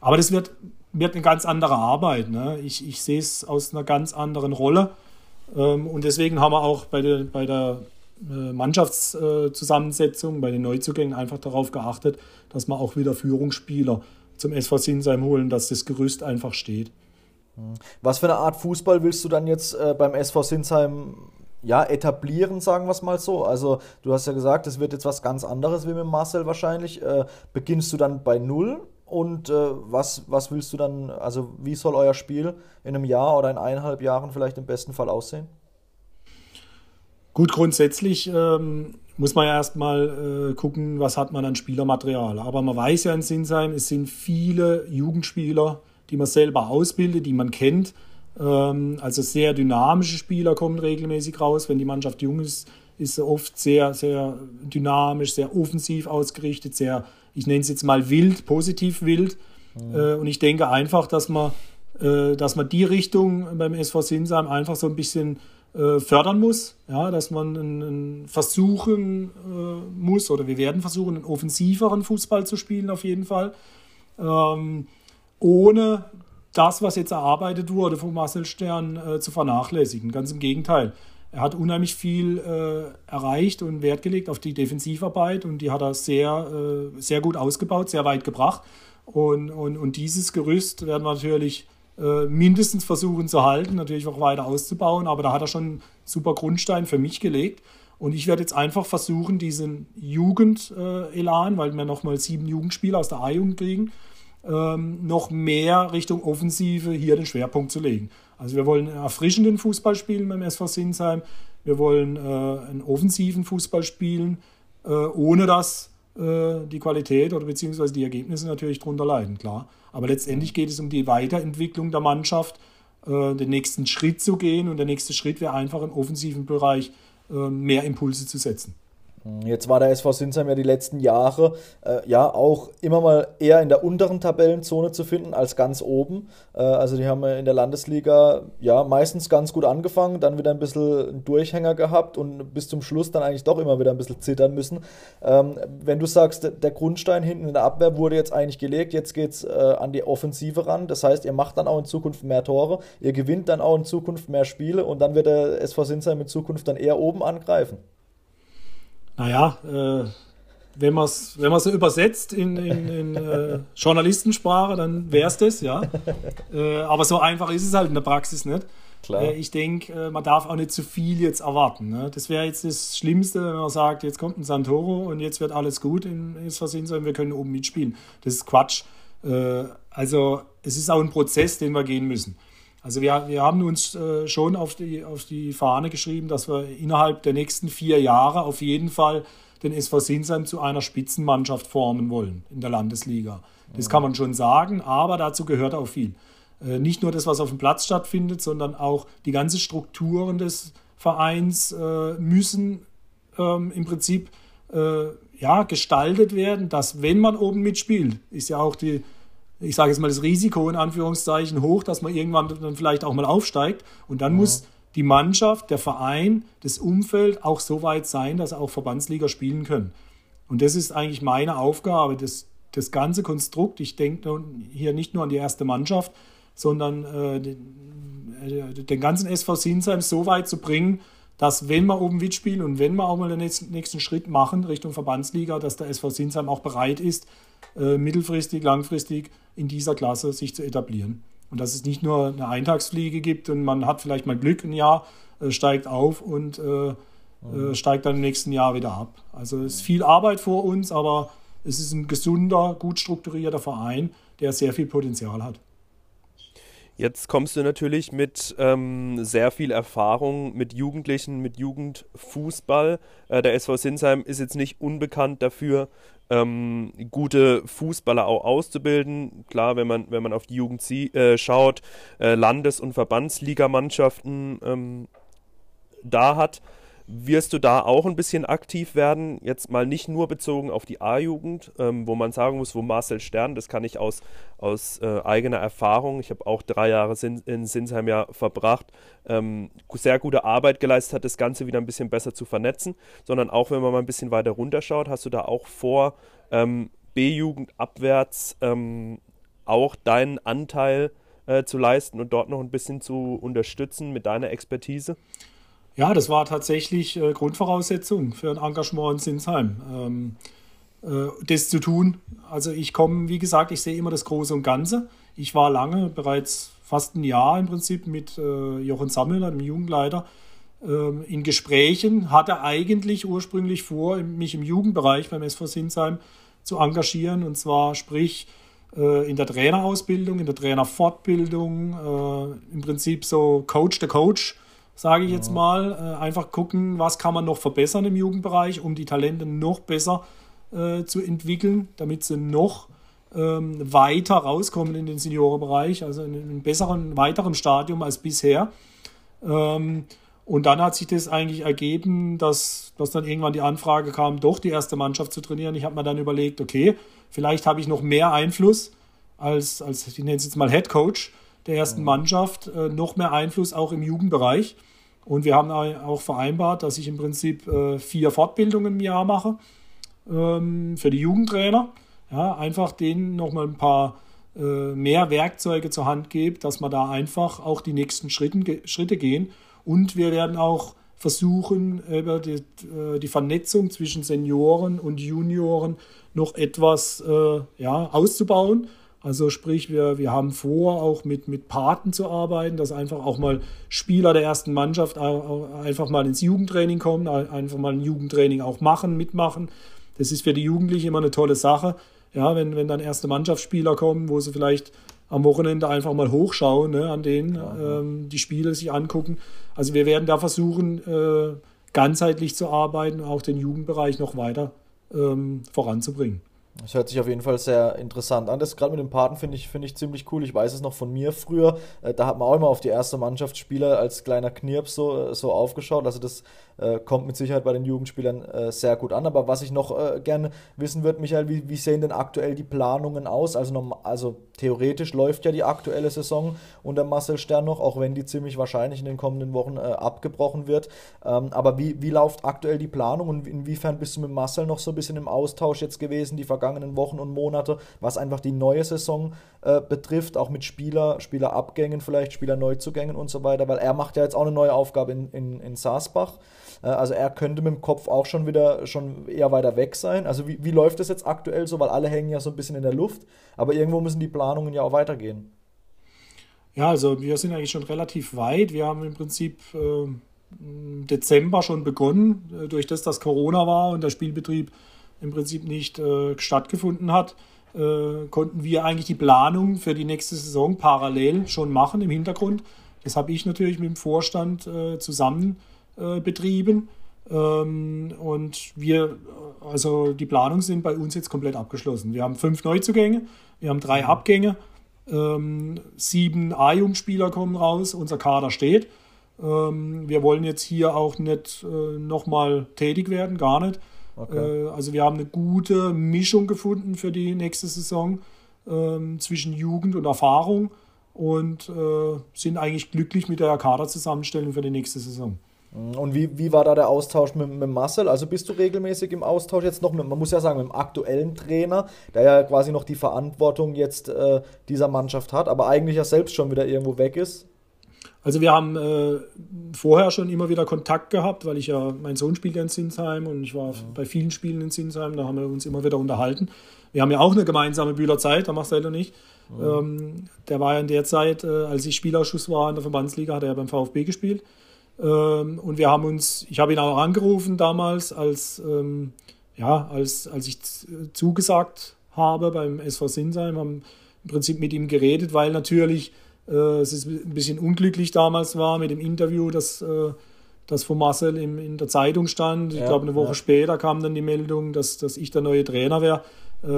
Aber das wird, wird eine ganz andere Arbeit. Ne? Ich, ich sehe es aus einer ganz anderen Rolle. Ähm, und deswegen haben wir auch bei der, bei der äh, Mannschaftszusammensetzung, bei den Neuzugängen einfach darauf geachtet, dass wir auch wieder Führungsspieler zum SV Sinsheim holen, dass das Gerüst einfach steht. Was für eine Art Fußball willst du dann jetzt äh, beim SV Sinsheim ja, etablieren, sagen wir es mal so. Also du hast ja gesagt, es wird jetzt was ganz anderes wie mit Marcel wahrscheinlich. Äh, beginnst du dann bei Null und äh, was, was willst du dann, also wie soll euer Spiel in einem Jahr oder in eineinhalb Jahren vielleicht im besten Fall aussehen? Gut, grundsätzlich ähm, muss man ja erstmal äh, gucken, was hat man an Spielermaterial. Aber man weiß ja in Sinsheim, es sind viele Jugendspieler, die man selber ausbildet, die man kennt ähm, also sehr dynamische Spieler kommen regelmäßig raus. Wenn die Mannschaft jung ist, ist sie oft sehr, sehr dynamisch, sehr offensiv ausgerichtet, sehr, ich nenne es jetzt mal wild, positiv wild. Mhm. Äh, und ich denke einfach, dass man, äh, dass man die Richtung beim SV Sinsheim einfach so ein bisschen äh, fördern muss, ja, dass man einen, versuchen muss, oder wir werden versuchen, einen offensiveren Fußball zu spielen auf jeden Fall. Ähm, ohne das, was jetzt erarbeitet wurde von Marcel Stern, zu vernachlässigen. Ganz im Gegenteil. Er hat unheimlich viel äh, erreicht und Wert gelegt auf die Defensivarbeit und die hat er sehr, äh, sehr gut ausgebaut, sehr weit gebracht. Und, und, und dieses Gerüst werden wir natürlich äh, mindestens versuchen zu halten, natürlich auch weiter auszubauen, aber da hat er schon einen super Grundstein für mich gelegt. Und ich werde jetzt einfach versuchen, diesen Jugend-Elan, weil wir nochmal sieben Jugendspieler aus der A-Jugend kriegen, ähm, noch mehr Richtung Offensive hier den Schwerpunkt zu legen. Also wir wollen erfrischenden Fußball spielen beim SV Sinsheim. Wir wollen äh, einen offensiven Fußball spielen, äh, ohne dass äh, die Qualität oder beziehungsweise die Ergebnisse natürlich darunter leiden, klar. Aber letztendlich geht es um die Weiterentwicklung der Mannschaft, äh, den nächsten Schritt zu gehen. Und der nächste Schritt wäre einfach im offensiven Bereich äh, mehr Impulse zu setzen. Jetzt war der SV Sinsheim ja die letzten Jahre äh, ja auch immer mal eher in der unteren Tabellenzone zu finden als ganz oben. Äh, also die haben in der Landesliga ja meistens ganz gut angefangen, dann wieder ein bisschen einen Durchhänger gehabt und bis zum Schluss dann eigentlich doch immer wieder ein bisschen zittern müssen. Ähm, wenn du sagst, der Grundstein hinten in der Abwehr wurde jetzt eigentlich gelegt, jetzt geht es äh, an die Offensive ran. Das heißt, ihr macht dann auch in Zukunft mehr Tore, ihr gewinnt dann auch in Zukunft mehr Spiele und dann wird der SV Sinsheim in Zukunft dann eher oben angreifen naja, äh, wenn man es wenn so übersetzt in, in, in äh, Journalistensprache, dann wäre es das, ja. Äh, aber so einfach ist es halt in der Praxis nicht. Klar. Äh, ich denke, äh, man darf auch nicht zu viel jetzt erwarten. Ne? Das wäre jetzt das Schlimmste, wenn man sagt, jetzt kommt ein Santoro und jetzt wird alles gut in Versehen und wir können oben mitspielen. Das ist Quatsch. Äh, also es ist auch ein Prozess, den wir gehen müssen. Also wir, wir haben uns äh, schon auf die, auf die Fahne geschrieben, dass wir innerhalb der nächsten vier Jahre auf jeden Fall den SV Sinsheim zu einer Spitzenmannschaft formen wollen in der Landesliga. Das kann man schon sagen, aber dazu gehört auch viel. Äh, nicht nur das, was auf dem Platz stattfindet, sondern auch die ganzen Strukturen des Vereins äh, müssen ähm, im Prinzip gestaltet werden, dass wenn man oben mitspielt, ist ja auch die, ich sage jetzt mal das Risiko in Anführungszeichen hoch, dass man irgendwann dann vielleicht auch mal aufsteigt. Und dann ja. muss die Mannschaft, der Verein, das Umfeld auch so weit sein, dass auch Verbandsliga spielen können. Und das ist eigentlich meine Aufgabe, das, das ganze Konstrukt. Ich denke hier nicht nur an die erste Mannschaft, sondern äh, den, äh, den, ganzen SV Sinsheim so weit zu bringen, dass wenn wir oben mitspielen und wenn wir auch mal den nächsten, nächsten Schritt machen Richtung Verbandsliga, dass der SV Sinsheim auch bereit ist, äh, mittelfristig, langfristig in dieser Klasse sich zu etablieren. Und dass es nicht nur eine Eintagsfliege gibt und man hat vielleicht mal Glück ein Jahr, äh, steigt auf und äh, äh, steigt dann im nächsten Jahr wieder ab. Also es ist viel Arbeit vor uns, aber es ist ein gesunder, gut strukturierter Verein, der sehr viel Potenzial hat. Jetzt kommst du natürlich mit ähm, sehr viel Erfahrung mit Jugendlichen, mit Jugendfußball. Äh, der SV Sinsheim ist jetzt nicht unbekannt dafür, ähm, gute Fußballer auch auszubilden. Klar, wenn man, wenn man auf die Jugend äh, schaut, äh, Landes- und Verbandsligamannschaften ähm, da hat. Wirst du da auch ein bisschen aktiv werden? Jetzt mal nicht nur bezogen auf die A-Jugend, ähm, wo man sagen muss, wo Marcel Stern, das kann ich aus, aus äh, eigener Erfahrung, ich habe auch drei Jahre Sin in Sinsheim ja verbracht, ähm, sehr gute Arbeit geleistet hat, das Ganze wieder ein bisschen besser zu vernetzen, sondern auch wenn man mal ein bisschen weiter runterschaut, hast du da auch vor, ähm, B-Jugend abwärts ähm, auch deinen Anteil äh, zu leisten und dort noch ein bisschen zu unterstützen mit deiner Expertise? Ja, das war tatsächlich äh, Grundvoraussetzung für ein Engagement in Sinsheim. Ähm, äh, das zu tun. Also ich komme, wie gesagt, ich sehe immer das Große und Ganze. Ich war lange, bereits fast ein Jahr im Prinzip mit äh, Jochen Sammler, dem Jugendleiter, ähm, in Gesprächen, hatte eigentlich ursprünglich vor, mich im Jugendbereich beim SV Sinsheim zu engagieren. Und zwar sprich äh, in der Trainerausbildung, in der Trainerfortbildung, äh, im Prinzip so Coach der Coach sage ich jetzt mal. Äh, einfach gucken, was kann man noch verbessern im Jugendbereich, um die Talente noch besser äh, zu entwickeln, damit sie noch ähm, weiter rauskommen in den Seniorenbereich, also in einem besseren, weiteren Stadium als bisher. Ähm, und dann hat sich das eigentlich ergeben, dass, dass dann irgendwann die Anfrage kam, doch die erste Mannschaft zu trainieren. Ich habe mir dann überlegt, okay, vielleicht habe ich noch mehr Einfluss als, als ich nenne es jetzt mal Head Coach der ersten Mannschaft äh, noch mehr Einfluss auch im Jugendbereich. Und wir haben auch vereinbart, dass ich im Prinzip äh, vier Fortbildungen im Jahr mache ähm, für die Jugendtrainer. Ja, einfach denen nochmal ein paar äh, mehr Werkzeuge zur Hand gebe, dass man da einfach auch die nächsten Schritten, Schritte gehen. Und wir werden auch versuchen, über die, die Vernetzung zwischen Senioren und Junioren noch etwas äh, ja, auszubauen also sprich, wir, wir haben vor, auch mit, mit Paten zu arbeiten, dass einfach auch mal Spieler der ersten Mannschaft einfach mal ins Jugendtraining kommen, einfach mal ein Jugendtraining auch machen, mitmachen. Das ist für die Jugendlichen immer eine tolle Sache. Ja, wenn, wenn dann erste Mannschaftsspieler kommen, wo sie vielleicht am Wochenende einfach mal hochschauen, ne, an denen ja, ähm, die Spiele sich angucken. Also wir werden da versuchen, äh, ganzheitlich zu arbeiten und auch den Jugendbereich noch weiter ähm, voranzubringen. Das hört sich auf jeden Fall sehr interessant an. Das gerade mit dem Paten finde ich, find ich ziemlich cool. Ich weiß es noch von mir früher. Äh, da hat man auch immer auf die erste Mannschaftsspieler als kleiner Knirps so, äh, so aufgeschaut. Also das äh, kommt mit Sicherheit bei den Jugendspielern äh, sehr gut an. Aber was ich noch äh, gerne wissen würde, Michael, wie, wie, sehen denn aktuell die Planungen aus? Also, also theoretisch läuft ja die aktuelle Saison unter Marcel Stern noch, auch wenn die ziemlich wahrscheinlich in den kommenden Wochen äh, abgebrochen wird. Ähm, aber wie, wie läuft aktuell die Planung und inwiefern bist du mit Marcel noch so ein bisschen im Austausch jetzt gewesen, die vergangenen Wochen und Monate, was einfach die neue Saison äh, betrifft, auch mit Spieler, Spielerabgängen vielleicht, Spielerneuzugängen und so weiter, weil er macht ja jetzt auch eine neue Aufgabe in, in, in Saasbach. Äh, also er könnte mit dem Kopf auch schon wieder schon eher weiter weg sein. Also wie, wie läuft das jetzt aktuell so? Weil alle hängen ja so ein bisschen in der Luft, aber irgendwo müssen die Planungen ja auch weitergehen. Ja, also wir sind eigentlich schon relativ weit. Wir haben im Prinzip äh, Dezember schon begonnen, äh, durch das, dass Corona war und der Spielbetrieb im Prinzip nicht äh, stattgefunden hat, äh, konnten wir eigentlich die Planung für die nächste Saison parallel schon machen im Hintergrund. Das habe ich natürlich mit dem Vorstand äh, zusammen äh, betrieben. Ähm, und wir, also die Planungen sind bei uns jetzt komplett abgeschlossen. Wir haben fünf Neuzugänge, wir haben drei Abgänge, ähm, sieben A-Jugendspieler kommen raus, unser Kader steht. Ähm, wir wollen jetzt hier auch nicht äh, nochmal tätig werden, gar nicht. Okay. Äh, also wir haben eine gute Mischung gefunden für die nächste Saison ähm, zwischen Jugend und Erfahrung und äh, sind eigentlich glücklich mit der Kaderzusammenstellung für die nächste Saison. Und wie, wie war da der Austausch mit, mit Marcel? Also bist du regelmäßig im Austausch jetzt noch mit, man muss ja sagen, mit dem aktuellen Trainer, der ja quasi noch die Verantwortung jetzt äh, dieser Mannschaft hat, aber eigentlich ja selbst schon wieder irgendwo weg ist? Also wir haben äh, vorher schon immer wieder Kontakt gehabt, weil ich ja, mein Sohn spielt ja in Sinsheim und ich war ja. bei vielen Spielen in Sinsheim, da haben wir uns immer wieder unterhalten. Wir haben ja auch eine gemeinsame Bühlerzeit, da Marcel und ich. Ja. Ähm, der war ja in der Zeit, äh, als ich Spielausschuss war in der Verbandsliga, hat er ja beim VfB gespielt. Ähm, und wir haben uns, ich habe ihn auch angerufen damals, als, ähm, ja, als, als ich zugesagt habe beim SV Sinsheim, haben im Prinzip mit ihm geredet, weil natürlich es ist ein bisschen unglücklich damals war mit dem Interview, das, äh, das von Marcel im, in der Zeitung stand. Ich ja, glaube, eine Woche ja. später kam dann die Meldung, dass, dass ich der neue Trainer wäre. Äh,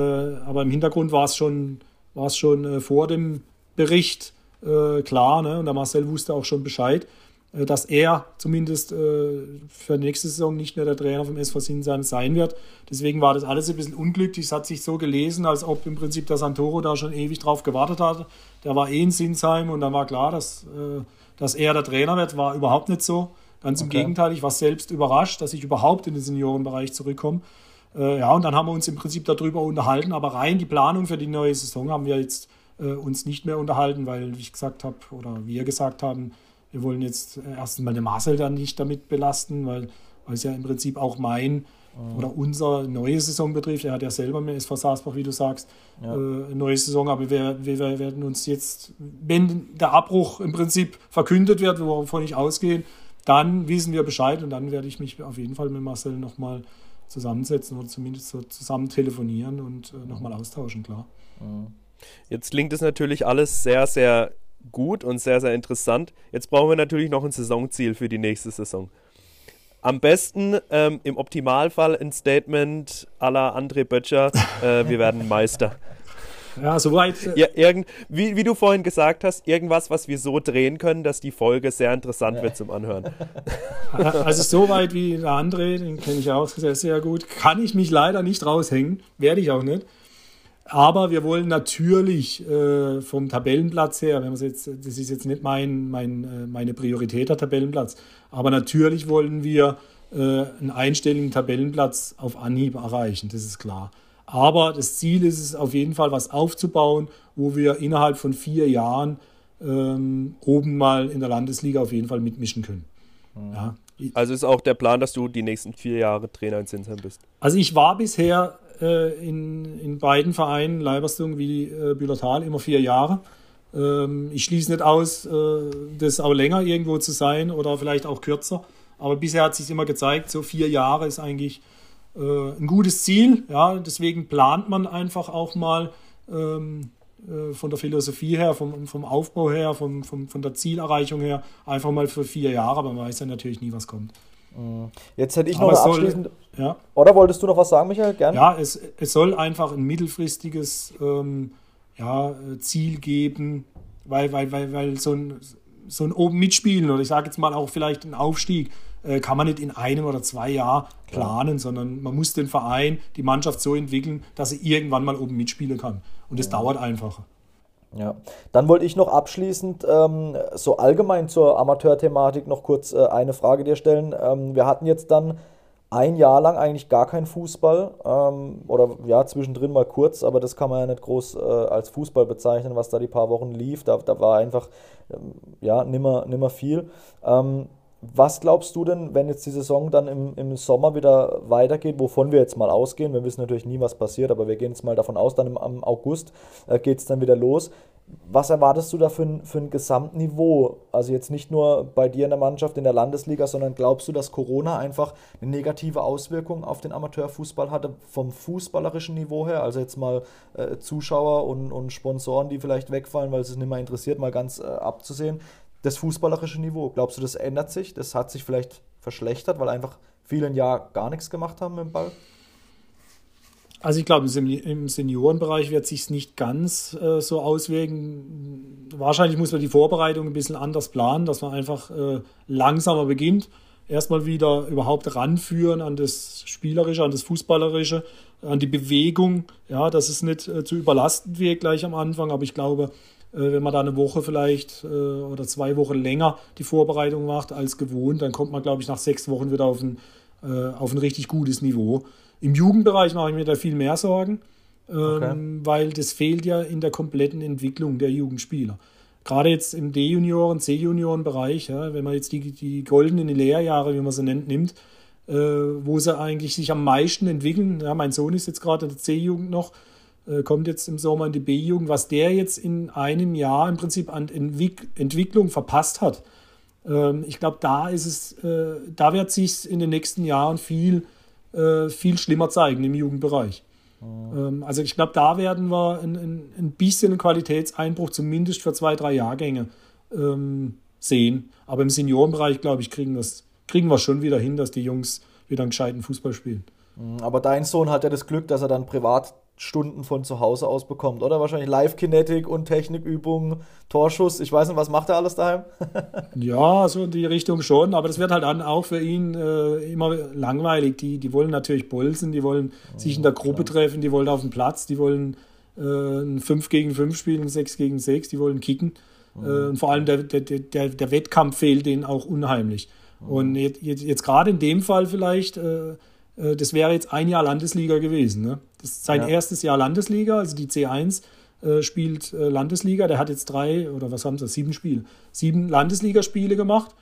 aber im Hintergrund war es schon, war es schon äh, vor dem Bericht äh, klar. Ne? Und der Marcel wusste auch schon Bescheid. Äh, dass er zumindest äh, für die nächste Saison nicht mehr der Trainer vom SV Sinsan sein wird. Deswegen war das alles ein bisschen unglücklich. Es hat sich so gelesen, als ob im Prinzip der Santoro da schon ewig drauf gewartet hat. Der war eh in Sinsheim und dann war klar, dass, äh, dass er der Trainer wird. War überhaupt nicht so. Ganz im okay. Gegenteil, ich war selbst überrascht, dass ich überhaupt in den Seniorenbereich zurückkomme. Ja, und dann haben wir uns im Prinzip darüber unterhalten, aber rein die Planung für die neue Saison haben wir jetzt uns nicht mehr unterhalten, weil ich gesagt habe oder wir gesagt haben, wir wollen jetzt erstens mal den Marcel dann nicht damit belasten, weil, weil es ja im Prinzip auch mein mhm. oder unsere neue Saison betrifft. Er hat ja selber mit SV Saasbach, wie du sagst, ja. äh, eine neue Saison, aber wir, wir, wir, werden uns jetzt, wenn der Abbruch im Prinzip verkündet wird, wovon ich ausgehe, dann wissen wir Bescheid und dann werde ich mich auf jeden Fall mit Marcel nochmal zusammensetzen oder zumindest so zusammen telefonieren und äh, nochmal austauschen, klar. Mhm. Jetzt klingt es natürlich alles sehr, sehr gut und sehr, sehr interessant. Jetzt brauchen wir natürlich noch ein Saisonziel für die nächste Saison. Am besten ähm, im Optimalfall ein Statement la André Böttcher, äh, wir werden Meister. Ja, soweit. Äh ja, irgend, wie, wie du vorhin gesagt hast, irgendwas, was wir so drehen können, dass die Folge sehr interessant wird zum Anhören. Also soweit wie der André, den kenne ich auch sehr, sehr gut, kann ich mich leider nicht raushängen, werde ich auch nicht. Aber wir wollen natürlich äh, vom Tabellenplatz her, wenn jetzt, das ist jetzt nicht mein, mein, äh, meine Priorität, der Tabellenplatz, aber natürlich wollen wir äh, einen einstelligen Tabellenplatz auf Anhieb erreichen, das ist klar. Aber das Ziel ist es auf jeden Fall, was aufzubauen, wo wir innerhalb von vier Jahren ähm, oben mal in der Landesliga auf jeden Fall mitmischen können. Mhm. Ja. Also ist auch der Plan, dass du die nächsten vier Jahre Trainer in Zinsheim bist? Also ich war bisher äh, in, in beiden Vereinen, Leiberstung wie äh, Bühlertal, immer vier Jahre. Ähm, ich schließe nicht aus, äh, das auch länger irgendwo zu sein oder vielleicht auch kürzer. Aber bisher hat sich immer gezeigt, so vier Jahre ist eigentlich äh, ein gutes Ziel. Ja, deswegen plant man einfach auch mal ähm, äh, von der Philosophie her, vom, vom Aufbau her, vom, vom, von der Zielerreichung her, einfach mal für vier Jahre, aber man weiß ja natürlich nie, was kommt. Mhm. Jetzt hätte ich noch abschließend. Ja. Oder wolltest du noch was sagen, Michael? Gerne. Ja, es, es soll einfach ein mittelfristiges ähm, ja, Ziel geben, weil, weil, weil, weil so ein, so ein oben mitspielen oder ich sage jetzt mal auch vielleicht ein Aufstieg äh, kann man nicht in einem oder zwei Jahren planen, sondern man muss den Verein, die Mannschaft so entwickeln, dass sie irgendwann mal oben mitspielen kann. Und das ja. dauert einfach. Ja, dann wollte ich noch abschließend ähm, so allgemein zur Amateurthematik noch kurz äh, eine Frage dir stellen. Ähm, wir hatten jetzt dann ein Jahr lang eigentlich gar keinen Fußball ähm, oder ja, zwischendrin mal kurz, aber das kann man ja nicht groß äh, als Fußball bezeichnen, was da die paar Wochen lief. Da, da war einfach ähm, ja, nimmer, nimmer viel. Was glaubst du denn, wenn jetzt die Saison dann im, im Sommer wieder weitergeht, wovon wir jetzt mal ausgehen? Wir wissen natürlich nie, was passiert, aber wir gehen jetzt mal davon aus, dann im, am August äh, geht es dann wieder los. Was erwartest du da für ein, für ein Gesamtniveau? Also jetzt nicht nur bei dir in der Mannschaft in der Landesliga, sondern glaubst du, dass Corona einfach eine negative Auswirkung auf den Amateurfußball hatte vom fußballerischen Niveau her? Also jetzt mal äh, Zuschauer und, und Sponsoren, die vielleicht wegfallen, weil es es nicht mehr interessiert, mal ganz äh, abzusehen das fußballerische Niveau? Glaubst du, das ändert sich? Das hat sich vielleicht verschlechtert, weil einfach viele ein Jahr gar nichts gemacht haben mit dem Ball? Also ich glaube, im Seniorenbereich wird sich nicht ganz äh, so auswirken. Wahrscheinlich muss man die Vorbereitung ein bisschen anders planen, dass man einfach äh, langsamer beginnt. Erstmal wieder überhaupt ranführen an das Spielerische, an das Fußballerische, an die Bewegung. Ja, dass es nicht äh, zu überlastend wird gleich am Anfang. Aber ich glaube, wenn man da eine Woche vielleicht äh, oder zwei Wochen länger die Vorbereitung macht als gewohnt, dann kommt man, glaube ich, nach sechs Wochen wieder auf ein, äh, auf ein richtig gutes Niveau. Im Jugendbereich mache ich mir da viel mehr Sorgen, ähm, okay. weil das fehlt ja in der kompletten Entwicklung der Jugendspieler. Gerade jetzt im D-Junioren, C-Junioren-Bereich, ja, wenn man jetzt die, die goldenen Lehrjahre, wie man sie nennt, nimmt, äh, wo sie eigentlich sich am meisten entwickeln. Ja, mein Sohn ist jetzt gerade in der C-Jugend noch, äh, kommt jetzt im Sommer in die B-Jugend, was der jetzt in einem Jahr im Prinzip an Entwick Entwicklung verpasst hat, Ähm, ich glaube, da ist es, äh, da wird sich in den nächsten Jahren viel, äh, viel schlimmer zeigen im Jugendbereich. Mhm. also ich glaube, da werden wir ein, ein, ein, bisschen einen Qualitätseinbruch zumindest für zwei, drei Jahrgänge ähm, sehen. Aber im Seniorenbereich, glaube ich, kriegen, das, kriegen wir schon wieder hin, dass die Jungs wieder einen gescheiten Fußball spielen. Mhm, aber dein Sohn hat ja das Glück, dass er dann privat Stunden von zu Hause aus bekommt, oder? Wahrscheinlich Live-Kinetik und Technikübungen, Torschuss. Ich weiß nicht, was macht er alles daheim? ja, so in die Richtung schon, aber das wird halt dann auch für ihn äh, immer langweilig. Die, die wollen natürlich bolzen, die wollen ja, sich in der Gruppe klar. treffen, die wollen auf dem Platz, die wollen äh, ein 5 gegen 5 spielen, ein 6 gegen 6, die wollen kicken. Mhm. Äh, und vor allem der, der, der, der Wettkampf fehlt denen auch unheimlich. Mhm. Und jetzt, jetzt, jetzt gerade in dem Fall vielleicht äh, das wäre jetzt ein Jahr Landesliga gewesen. Ne? Das ist sein ja. erstes Jahr Landesliga, also die C1 äh, spielt äh, Landesliga. Der hat jetzt drei oder was haben sie, sieben Spiele, sieben Landesligaspiele gemacht.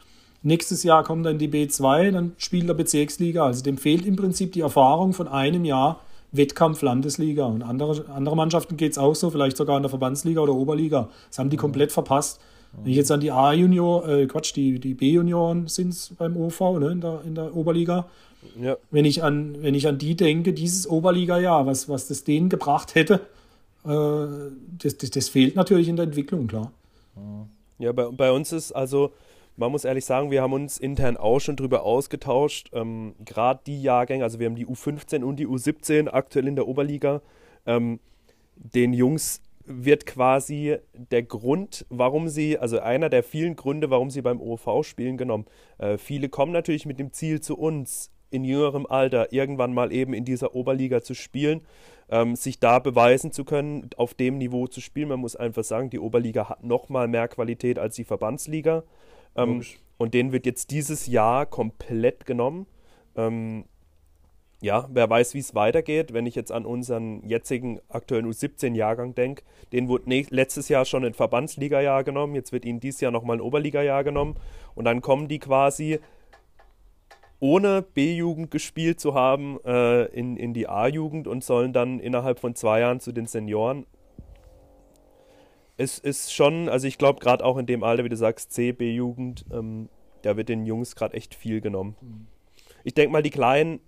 Nächstes Jahr kommt dann die B2, dann spielt er Bezirksliga. Also dem fehlt im Prinzip die Erfahrung von einem Jahr Wettkampf Landesliga. Und andere, andere Mannschaften geht es auch so, vielleicht sogar in der Verbandsliga oder Oberliga. Das haben die komplett verpasst. Wenn ich jetzt an die A-Junior, äh, Quatsch, die, die B-Junioren sind beim OV ne, in, der, in der Oberliga, ja. Wenn, ich an, wenn ich an die denke, dieses Oberliga-Jahr, was, was das denen gebracht hätte, äh, das, das, das, fehlt natürlich in der Entwicklung, klar. Ja, bei, bei uns ist also, man muss ehrlich sagen, wir haben uns intern auch schon drüber ausgetauscht. Ähm, Gerade die Jahrgänge, also wir haben die U15 und die U17 aktuell in der Oberliga. Ähm, den Jungs wird quasi der Grund, warum sie, also einer der vielen Gründe, warum sie beim OV spielen, genommen. Äh, viele kommen natürlich mit dem Ziel zu uns, in jüngerem Alter irgendwann mal eben in dieser Oberliga zu spielen, ähm, sich da beweisen zu können, auf dem Niveau zu spielen. Man muss einfach sagen, die Oberliga hat noch mal mehr Qualität als die Verbandsliga. Ähm, und den wird jetzt dieses Jahr komplett genommen. Ähm, ja, wer weiß, wie es weitergeht. Wenn ich jetzt an unseren jetzigen aktuellen U17-Jahrgang denke, den wurde letztes Jahr schon ein Verbandsliga-Jahr genommen, jetzt wird ihnen dieses Jahr nochmal ein Oberliga-Jahr genommen und dann kommen die quasi ohne B-Jugend gespielt zu haben äh, in, in die A-Jugend und sollen dann innerhalb von zwei Jahren zu den Senioren. Es ist schon, also ich glaube gerade auch in dem Alter, wie du sagst, C, B-Jugend, ähm, da wird den Jungs gerade echt viel genommen. Mhm. Ich denke mal, die Kleinen,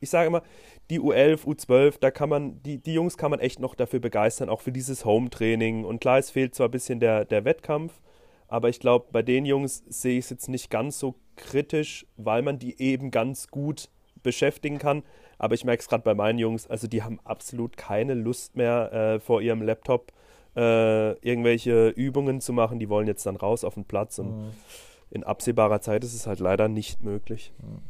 ich sage immer, die U11, U12, da kann man, die, die Jungs kann man echt noch dafür begeistern, auch für dieses Home-Training. Und klar, es fehlt zwar ein bisschen der, der Wettkampf, aber ich glaube, bei den Jungs sehe ich es jetzt nicht ganz so kritisch, weil man die eben ganz gut beschäftigen kann. Aber ich merke es gerade bei meinen Jungs, also die haben absolut keine Lust mehr äh, vor ihrem Laptop äh, irgendwelche Übungen zu machen. Die wollen jetzt dann raus auf den Platz und mhm. in absehbarer Zeit ist es halt leider nicht möglich. Mhm.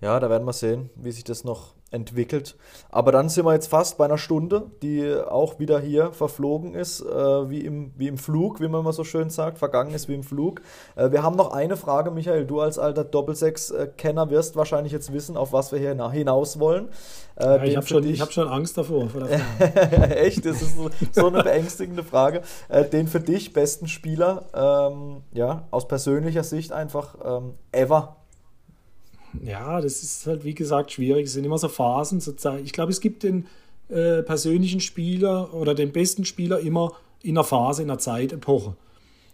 Ja, da werden wir sehen, wie sich das noch entwickelt. Aber dann sind wir jetzt fast bei einer Stunde, die auch wieder hier verflogen ist, äh, wie, im, wie im Flug, wie man mal so schön sagt, vergangen ist wie im Flug. Äh, wir haben noch eine Frage, Michael. Du als alter Doppelsechs-Kenner wirst wahrscheinlich jetzt wissen, auf was wir hier hinaus wollen. Äh, ja, ich habe schon, hab schon Angst davor. Echt? Das ist so, so eine beängstigende Frage. Äh, den für dich besten Spieler, ähm, ja, aus persönlicher Sicht einfach ähm, ever ja, das ist halt, wie gesagt, schwierig. Es sind immer so Phasen. So ich glaube, es gibt den äh, persönlichen Spieler oder den besten Spieler immer in einer Phase, in einer Zeitepoche.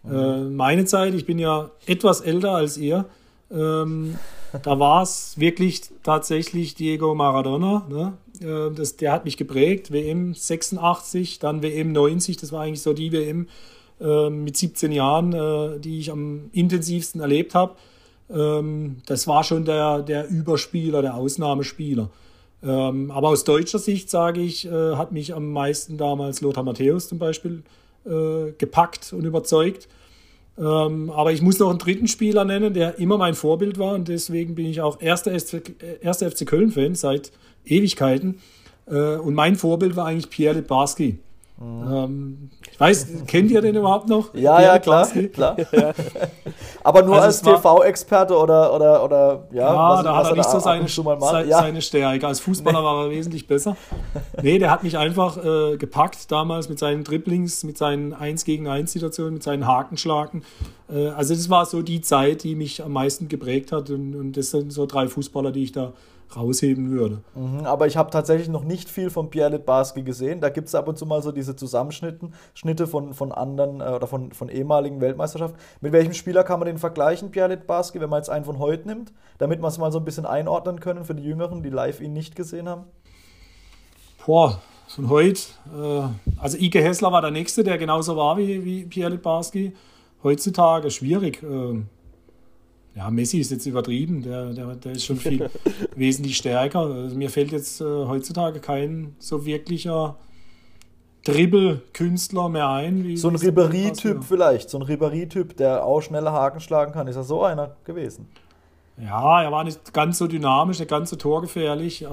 Mhm. Äh, meine Zeit, ich bin ja etwas älter als ihr, ähm, da war es wirklich tatsächlich Diego Maradona. Ne? Äh, das, der hat mich geprägt. WM 86, dann WM 90. Das war eigentlich so die WM äh, mit 17 Jahren, äh, die ich am intensivsten erlebt habe. Ähm, das war schon der, der Überspieler, der Ausnahmespieler. Ähm, aber aus deutscher Sicht sage ich, äh, hat mich am meisten damals Lothar Matthäus zum Beispiel äh, gepackt und überzeugt. Ähm, aber ich muss noch einen dritten Spieler nennen, der immer mein Vorbild war und deswegen bin ich auch erster, FC, erster FC Köln-Fan seit Ewigkeiten. Äh, und mein Vorbild war eigentlich Pierre Littbarski. Mhm. Ähm, ich weiß, kennt ihr den überhaupt noch? Ja, ja, klar. klar. Ja. Aber nur also als TV-Experte oder, oder, oder ja, ja was, da hat er nicht so seine, se ja. seine Stärke. Als Fußballer nee. war er wesentlich besser. Nee, der hat mich einfach äh, gepackt damals mit seinen Dribblings, mit seinen 1 gegen 1 Situationen, mit seinen Hakenschlagen. Äh, also das war so die Zeit, die mich am meisten geprägt hat und, und das sind so drei Fußballer, die ich da rausheben würde. Mhm, aber ich habe tatsächlich noch nicht viel von Pierre Litbarski gesehen. Da gibt es ab und zu mal so diese Zusammenschnitte Schnitte von, von anderen äh, oder von, von ehemaligen Weltmeisterschaften. Mit welchem Spieler kann man den vergleichen, Pierre Litbarski, wenn man jetzt einen von heute nimmt, damit man es mal so ein bisschen einordnen können für die Jüngeren, die live ihn nicht gesehen haben? Boah, von heute, äh, also Ike Hessler war der Nächste, der genauso war wie, wie Pierre Litbarski. Heutzutage schwierig. Äh, ja, Messi ist jetzt übertrieben, der, der, der ist schon viel wesentlich stärker. Also mir fällt jetzt äh, heutzutage kein so wirklicher Dribbel-Künstler mehr ein. So ein Ribéry-Typ vielleicht, so ein Ribéry-Typ, der auch schneller Haken schlagen kann. Ist er so einer gewesen? Ja, er war nicht ganz so dynamisch, nicht ganz so torgefährlich. Äh,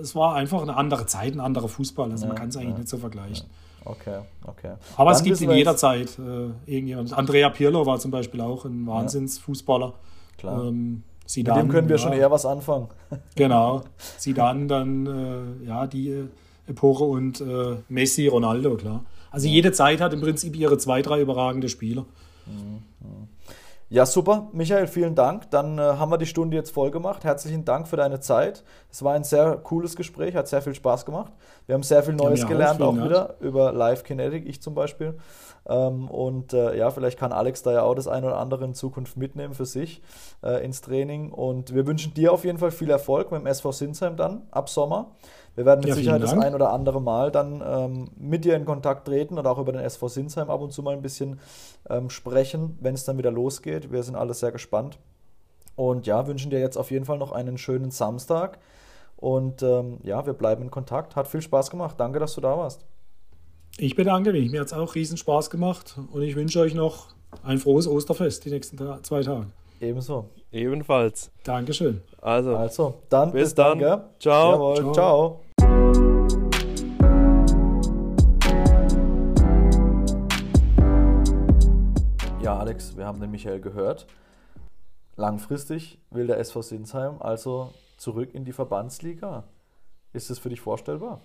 es war einfach eine andere Zeit, ein anderer Fußball. Also ja, man kann es eigentlich ja, nicht so vergleichen. Ja. Okay, okay. Aber Dann es gibt in jeder Zeit äh, irgendjemand. Andrea Pirlo war zum Beispiel auch ein Wahnsinnsfußballer. Klar. Ähm, Zidane, Mit dem können wir ja, schon eher was anfangen. Genau. Zidane dann, äh, ja, die äh, Epoche und äh, Messi, Ronaldo, klar. Also ja. jede Zeit hat im Prinzip ihre zwei, drei überragende Spieler. Ja, super. Michael, vielen Dank. Dann äh, haben wir die Stunde jetzt voll gemacht. Herzlichen Dank für deine Zeit. Es war ein sehr cooles Gespräch, hat sehr viel Spaß gemacht. Wir haben sehr viel Neues ja, gelernt, auch, auch wieder über Live Kinetic, ich zum Beispiel. Ähm, und äh, ja, vielleicht kann Alex da ja auch das eine oder andere in Zukunft mitnehmen für sich äh, ins Training. Und wir wünschen dir auf jeden Fall viel Erfolg mit dem SV Sinsheim dann ab Sommer. Wir werden mit ja, Sicherheit das ein oder andere Mal dann ähm, mit dir in Kontakt treten und auch über den SV Sinsheim ab und zu mal ein bisschen ähm, sprechen, wenn es dann wieder losgeht. Wir sind alle sehr gespannt. Und ja, wünschen dir jetzt auf jeden Fall noch einen schönen Samstag. Und ähm, ja, wir bleiben in Kontakt. Hat viel Spaß gemacht. Danke, dass du da warst. Ich bedanke mich. Mir hat es auch riesen Spaß gemacht und ich wünsche euch noch ein frohes Osterfest die nächsten zwei Tage. Ebenso. Ebenfalls. Dankeschön. Also, also dann bis, bis dann. dann ciao. Jawohl, ciao. ciao. Ja, Alex, wir haben den Michael gehört. Langfristig will der SV Sinsheim also zurück in die Verbandsliga. Ist es für dich vorstellbar?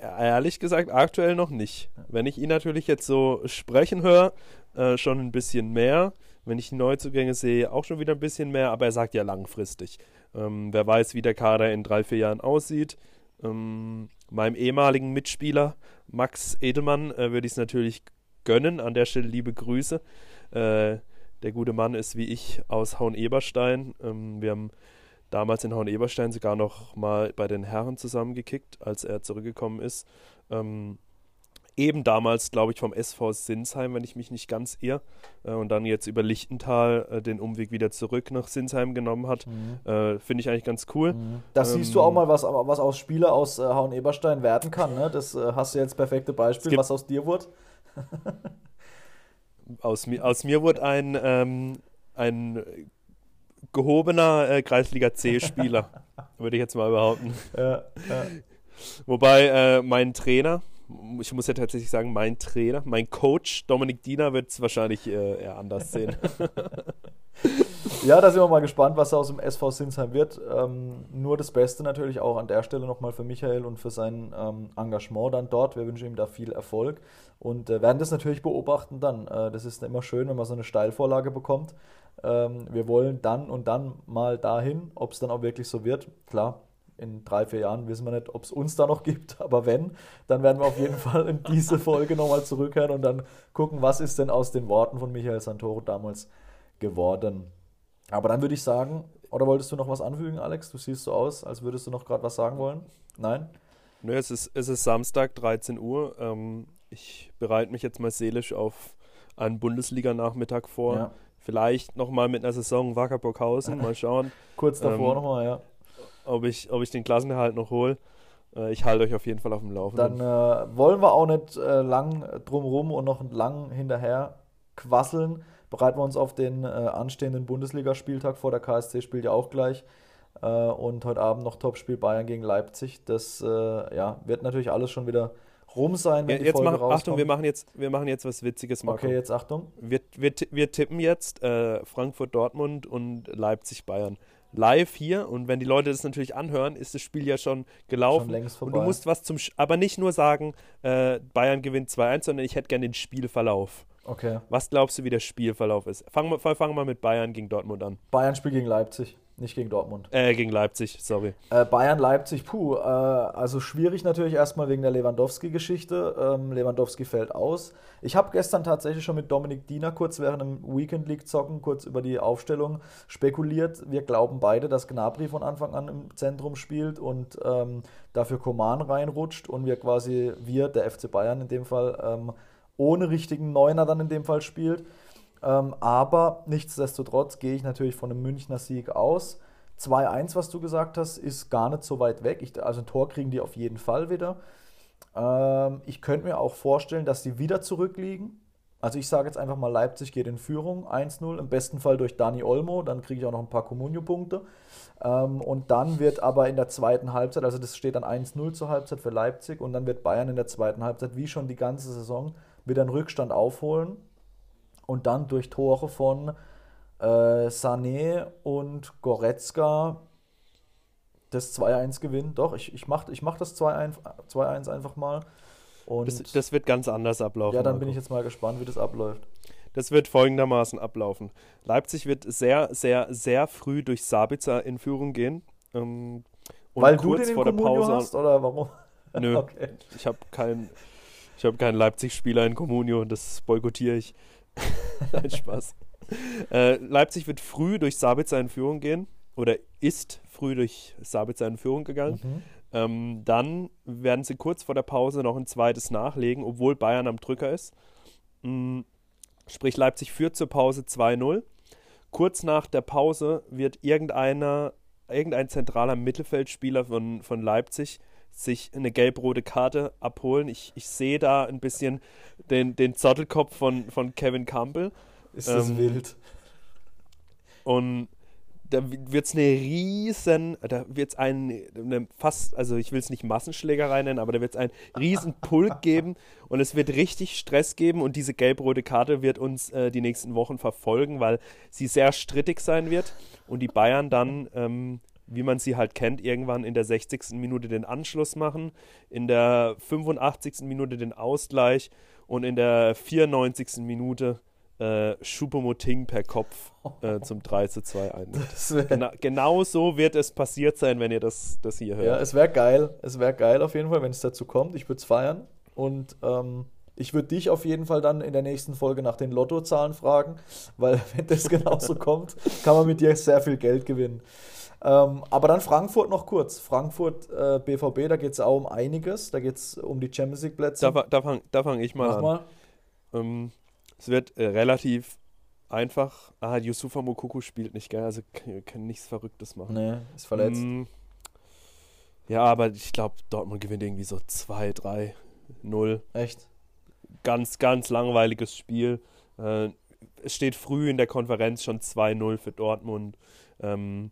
Ehrlich gesagt, aktuell noch nicht. Wenn ich ihn natürlich jetzt so sprechen höre, äh, schon ein bisschen mehr. Wenn ich Neuzugänge sehe, auch schon wieder ein bisschen mehr. Aber er sagt ja langfristig. Ähm, wer weiß, wie der Kader in drei, vier Jahren aussieht. Ähm, meinem ehemaligen Mitspieler Max Edelmann äh, würde ich es natürlich gönnen. An der Stelle liebe Grüße. Äh, der gute Mann ist wie ich aus Hauen-Eberstein. Ähm, wir haben damals in Horn-Eberstein sogar noch mal bei den Herren zusammengekickt, als er zurückgekommen ist. Ähm, eben damals, glaube ich, vom SV Sinsheim, wenn ich mich nicht ganz irre, äh, und dann jetzt über Lichtental äh, den Umweg wieder zurück nach Sinsheim genommen hat. Mhm. Äh, Finde ich eigentlich ganz cool. Mhm. Da ähm, siehst du auch mal, was, was aus Spieler aus äh, Hauen-Eberstein werden kann. Ne? Das äh, hast du jetzt perfekte Beispiel, was aus dir wurde. aus, mir, aus mir wurde ein, ähm, ein gehobener äh, Kreisliga C-Spieler, würde ich jetzt mal behaupten. Ja, ja. Wobei äh, mein Trainer, ich muss ja tatsächlich sagen, mein Trainer, mein Coach Dominik Diener wird es wahrscheinlich äh, eher anders sehen. ja, da sind wir mal gespannt, was aus dem SV Sinsheim wird. Ähm, nur das Beste natürlich auch an der Stelle nochmal für Michael und für sein ähm, Engagement dann dort. Wir wünschen ihm da viel Erfolg und äh, werden das natürlich beobachten dann. Äh, das ist immer schön, wenn man so eine Steilvorlage bekommt ähm, wir wollen dann und dann mal dahin, ob es dann auch wirklich so wird. Klar, in drei, vier Jahren wissen wir nicht, ob es uns da noch gibt, aber wenn, dann werden wir auf jeden Fall in diese Folge nochmal zurückhören und dann gucken, was ist denn aus den Worten von Michael Santoro damals geworden. Aber dann würde ich sagen, oder wolltest du noch was anfügen, Alex? Du siehst so aus, als würdest du noch gerade was sagen wollen. Nein? Nö, es ist, es ist Samstag, 13 Uhr. Ähm, ich bereite mich jetzt mal seelisch auf einen Bundesliga-Nachmittag vor. Ja. Vielleicht nochmal mit einer Saison Wacker Burghausen, mal schauen. Kurz davor ähm, nochmal, ja. Ob ich, ob ich den Klassenerhalt noch hole. Äh, ich halte euch auf jeden Fall auf dem Laufenden. Dann äh, wollen wir auch nicht äh, lang drumrum und noch lang hinterher quasseln. Bereiten wir uns auf den äh, anstehenden Bundesligaspieltag vor. Der KSC spielt ja auch gleich. Äh, und heute Abend noch Topspiel Bayern gegen Leipzig. Das äh, ja, wird natürlich alles schon wieder rum sein, wenn ja, die jetzt Folge mach, rauskommt. Achtung, wir machen, jetzt, wir machen jetzt was Witziges, Marco. Okay, jetzt Achtung. Wir, wir, wir tippen jetzt äh, Frankfurt-Dortmund und Leipzig-Bayern live hier und wenn die Leute das natürlich anhören, ist das Spiel ja schon gelaufen. Schon längst vorbei. Und du musst was zum, Sch aber nicht nur sagen, äh, Bayern gewinnt 2-1, sondern ich hätte gerne den Spielverlauf. Okay. Was glaubst du, wie der Spielverlauf ist? Fangen wir fang mal mit Bayern gegen Dortmund an. Bayern spielt gegen Leipzig. Nicht gegen Dortmund. Äh, gegen Leipzig, sorry. Äh, Bayern, Leipzig, puh, äh, also schwierig natürlich erstmal wegen der Lewandowski-Geschichte. Ähm, Lewandowski fällt aus. Ich habe gestern tatsächlich schon mit Dominik Diener kurz während dem Weekend League zocken kurz über die Aufstellung spekuliert. Wir glauben beide, dass Gnabry von Anfang an im Zentrum spielt und ähm, dafür Koman reinrutscht und wir quasi, wir, der FC Bayern in dem Fall, ähm, ohne richtigen Neuner dann in dem Fall spielt. Ähm, aber nichtsdestotrotz gehe ich natürlich von einem Münchner Sieg aus. 2-1, was du gesagt hast, ist gar nicht so weit weg. Ich, also ein Tor kriegen die auf jeden Fall wieder. Ähm, ich könnte mir auch vorstellen, dass die wieder zurückliegen. Also ich sage jetzt einfach mal, Leipzig geht in Führung 1-0, im besten Fall durch Dani Olmo, dann kriege ich auch noch ein paar Comunio-Punkte. Ähm, und dann wird aber in der zweiten Halbzeit, also das steht dann 1-0 zur Halbzeit für Leipzig und dann wird Bayern in der zweiten Halbzeit, wie schon die ganze Saison, wieder einen Rückstand aufholen und dann durch Tore von äh, Sané und Goretzka das 2-1 gewinnen. Doch, ich, ich mache ich mach das 2-1 einfach mal. Und das, das, wird ganz anders ablaufen. Ja, dann bin ich jetzt mal gespannt, wie das abläuft. Das wird folgendermaßen ablaufen. Leipzig wird sehr, sehr, sehr früh durch Sabitzer in Führung gehen. Ähm, Weil du den vor der Pause hast oder warum? Nö, okay. ich habe keinen hab kein Leipzig-Spieler in Comunio und das boykottiere ich. Nein, Spaß. Äh, Leipzig wird früh durch Sabitzer in Führung gehen oder ist früh durch Sabitzer in Führung gegangen. Mhm. Ähm, dann werden sie kurz vor der Pause noch ein zweites nachlegen, obwohl Bayern am Drücker ist. Mhm. Sprich, Leipzig führt zur Pause 2-0. Kurz nach der Pause wird irgendeiner, irgendein zentraler Mittelfeldspieler von, von Leipzig sich eine gelb-rote Karte abholen. Ich, ich sehe da ein bisschen den, den Zottelkopf von, von Kevin Campbell. Ist das ähm, wild. Und da wird es eine riesen, da wird es ein, fast, also ich will es nicht Massenschlägerei nennen, aber da wird es einen riesen Pulk geben und es wird richtig Stress geben und diese gelb-rote Karte wird uns äh, die nächsten Wochen verfolgen, weil sie sehr strittig sein wird und die Bayern dann ähm, wie man sie halt kennt, irgendwann in der 60. Minute den Anschluss machen, in der 85. Minute den Ausgleich und in der 94. Minute äh, Schupomoting per Kopf äh, zum 3 zu 2 ein. Gena genau so wird es passiert sein, wenn ihr das, das hier hört. Ja, es wäre geil. Es wäre geil auf jeden Fall, wenn es dazu kommt. Ich würde es feiern. Und ähm, ich würde dich auf jeden Fall dann in der nächsten Folge nach den Lottozahlen fragen, weil wenn das genauso kommt, kann man mit dir sehr viel Geld gewinnen. Ähm, aber dann Frankfurt noch kurz. Frankfurt äh, BVB, da geht es auch um einiges. Da geht es um die Champions League Plätze. Da, da fange da fang ich mal Mach an. Mal. Ähm, es wird äh, relativ einfach. Ah, Yusufa Mokuku spielt nicht, gell? Also kann nichts Verrücktes machen. Nee, ist verletzt. Ähm, ja, aber ich glaube, Dortmund gewinnt irgendwie so 2, 3, 0. Echt? Ganz, ganz langweiliges Spiel. Äh, es steht früh in der Konferenz schon 2-0 für Dortmund. Ähm,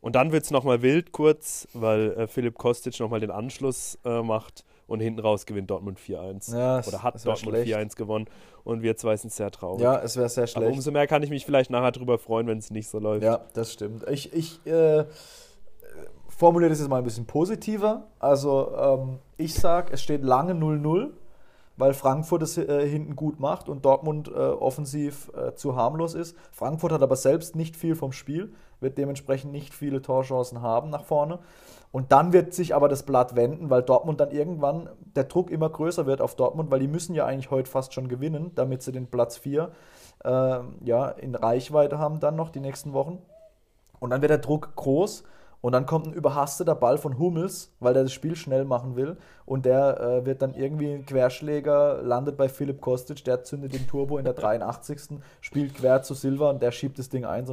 und dann wird es nochmal wild kurz, weil äh, Philipp Kostic nochmal den Anschluss äh, macht und hinten raus gewinnt Dortmund 4-1. Ja, Oder hat Dortmund 4-1 gewonnen und wir zwei sind sehr traurig. Ja, es wäre sehr schlecht. Aber umso mehr kann ich mich vielleicht nachher drüber freuen, wenn es nicht so läuft. Ja, das stimmt. Ich, ich äh, formuliere das jetzt mal ein bisschen positiver. Also ähm, ich sage, es steht lange 0-0 weil Frankfurt es äh, hinten gut macht und Dortmund äh, offensiv äh, zu harmlos ist. Frankfurt hat aber selbst nicht viel vom Spiel, wird dementsprechend nicht viele Torchancen haben nach vorne. Und dann wird sich aber das Blatt wenden, weil Dortmund dann irgendwann der Druck immer größer wird auf Dortmund, weil die müssen ja eigentlich heute fast schon gewinnen, damit sie den Platz 4 äh, ja, in Reichweite haben dann noch die nächsten Wochen. Und dann wird der Druck groß und dann kommt ein überhasteter Ball von Hummels, weil der das Spiel schnell machen will. Und der äh, wird dann irgendwie ein Querschläger, landet bei Philipp Kostic, der zündet den Turbo in der 83. spielt quer zu Silva und der schiebt das Ding ein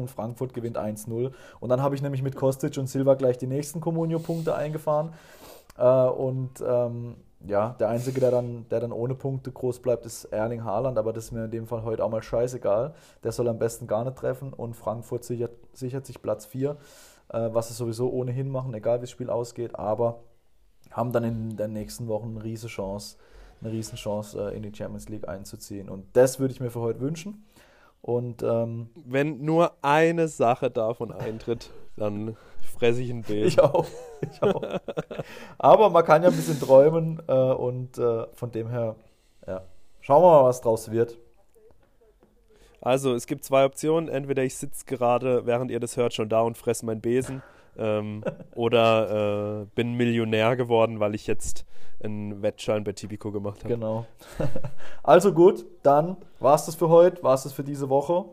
und Frankfurt gewinnt 1-0. Und dann habe ich nämlich mit Kostic und Silva gleich die nächsten Comunio-Punkte eingefahren. Äh, und ähm, ja, der Einzige, der dann, der dann ohne Punkte groß bleibt, ist Erling Haaland, aber das ist mir in dem Fall heute auch mal scheißegal. Der soll am besten gar nicht treffen und Frankfurt sichert, sichert sich Platz 4 äh, was sie sowieso ohnehin machen, egal wie das Spiel ausgeht, aber haben dann in den nächsten Wochen eine riesige Chance, eine riesen Chance äh, in die Champions League einzuziehen. Und das würde ich mir für heute wünschen. Und ähm, wenn nur eine Sache davon eintritt, dann fresse ich ein Bild. Ich auch. Ich auch. Aber man kann ja ein bisschen träumen äh, und äh, von dem her, ja, schauen wir mal, was draus wird. Also, es gibt zwei Optionen. Entweder ich sitze gerade, während ihr das hört, schon da und fresse meinen Besen. ähm, oder äh, bin Millionär geworden, weil ich jetzt einen Wettschein bei Tipico gemacht habe. Genau. also gut, dann war es das für heute, war es das für diese Woche.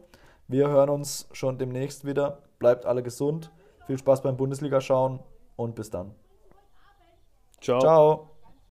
Wir hören uns schon demnächst wieder. Bleibt alle gesund. Viel Spaß beim Bundesliga schauen und bis dann. Ciao. Ciao.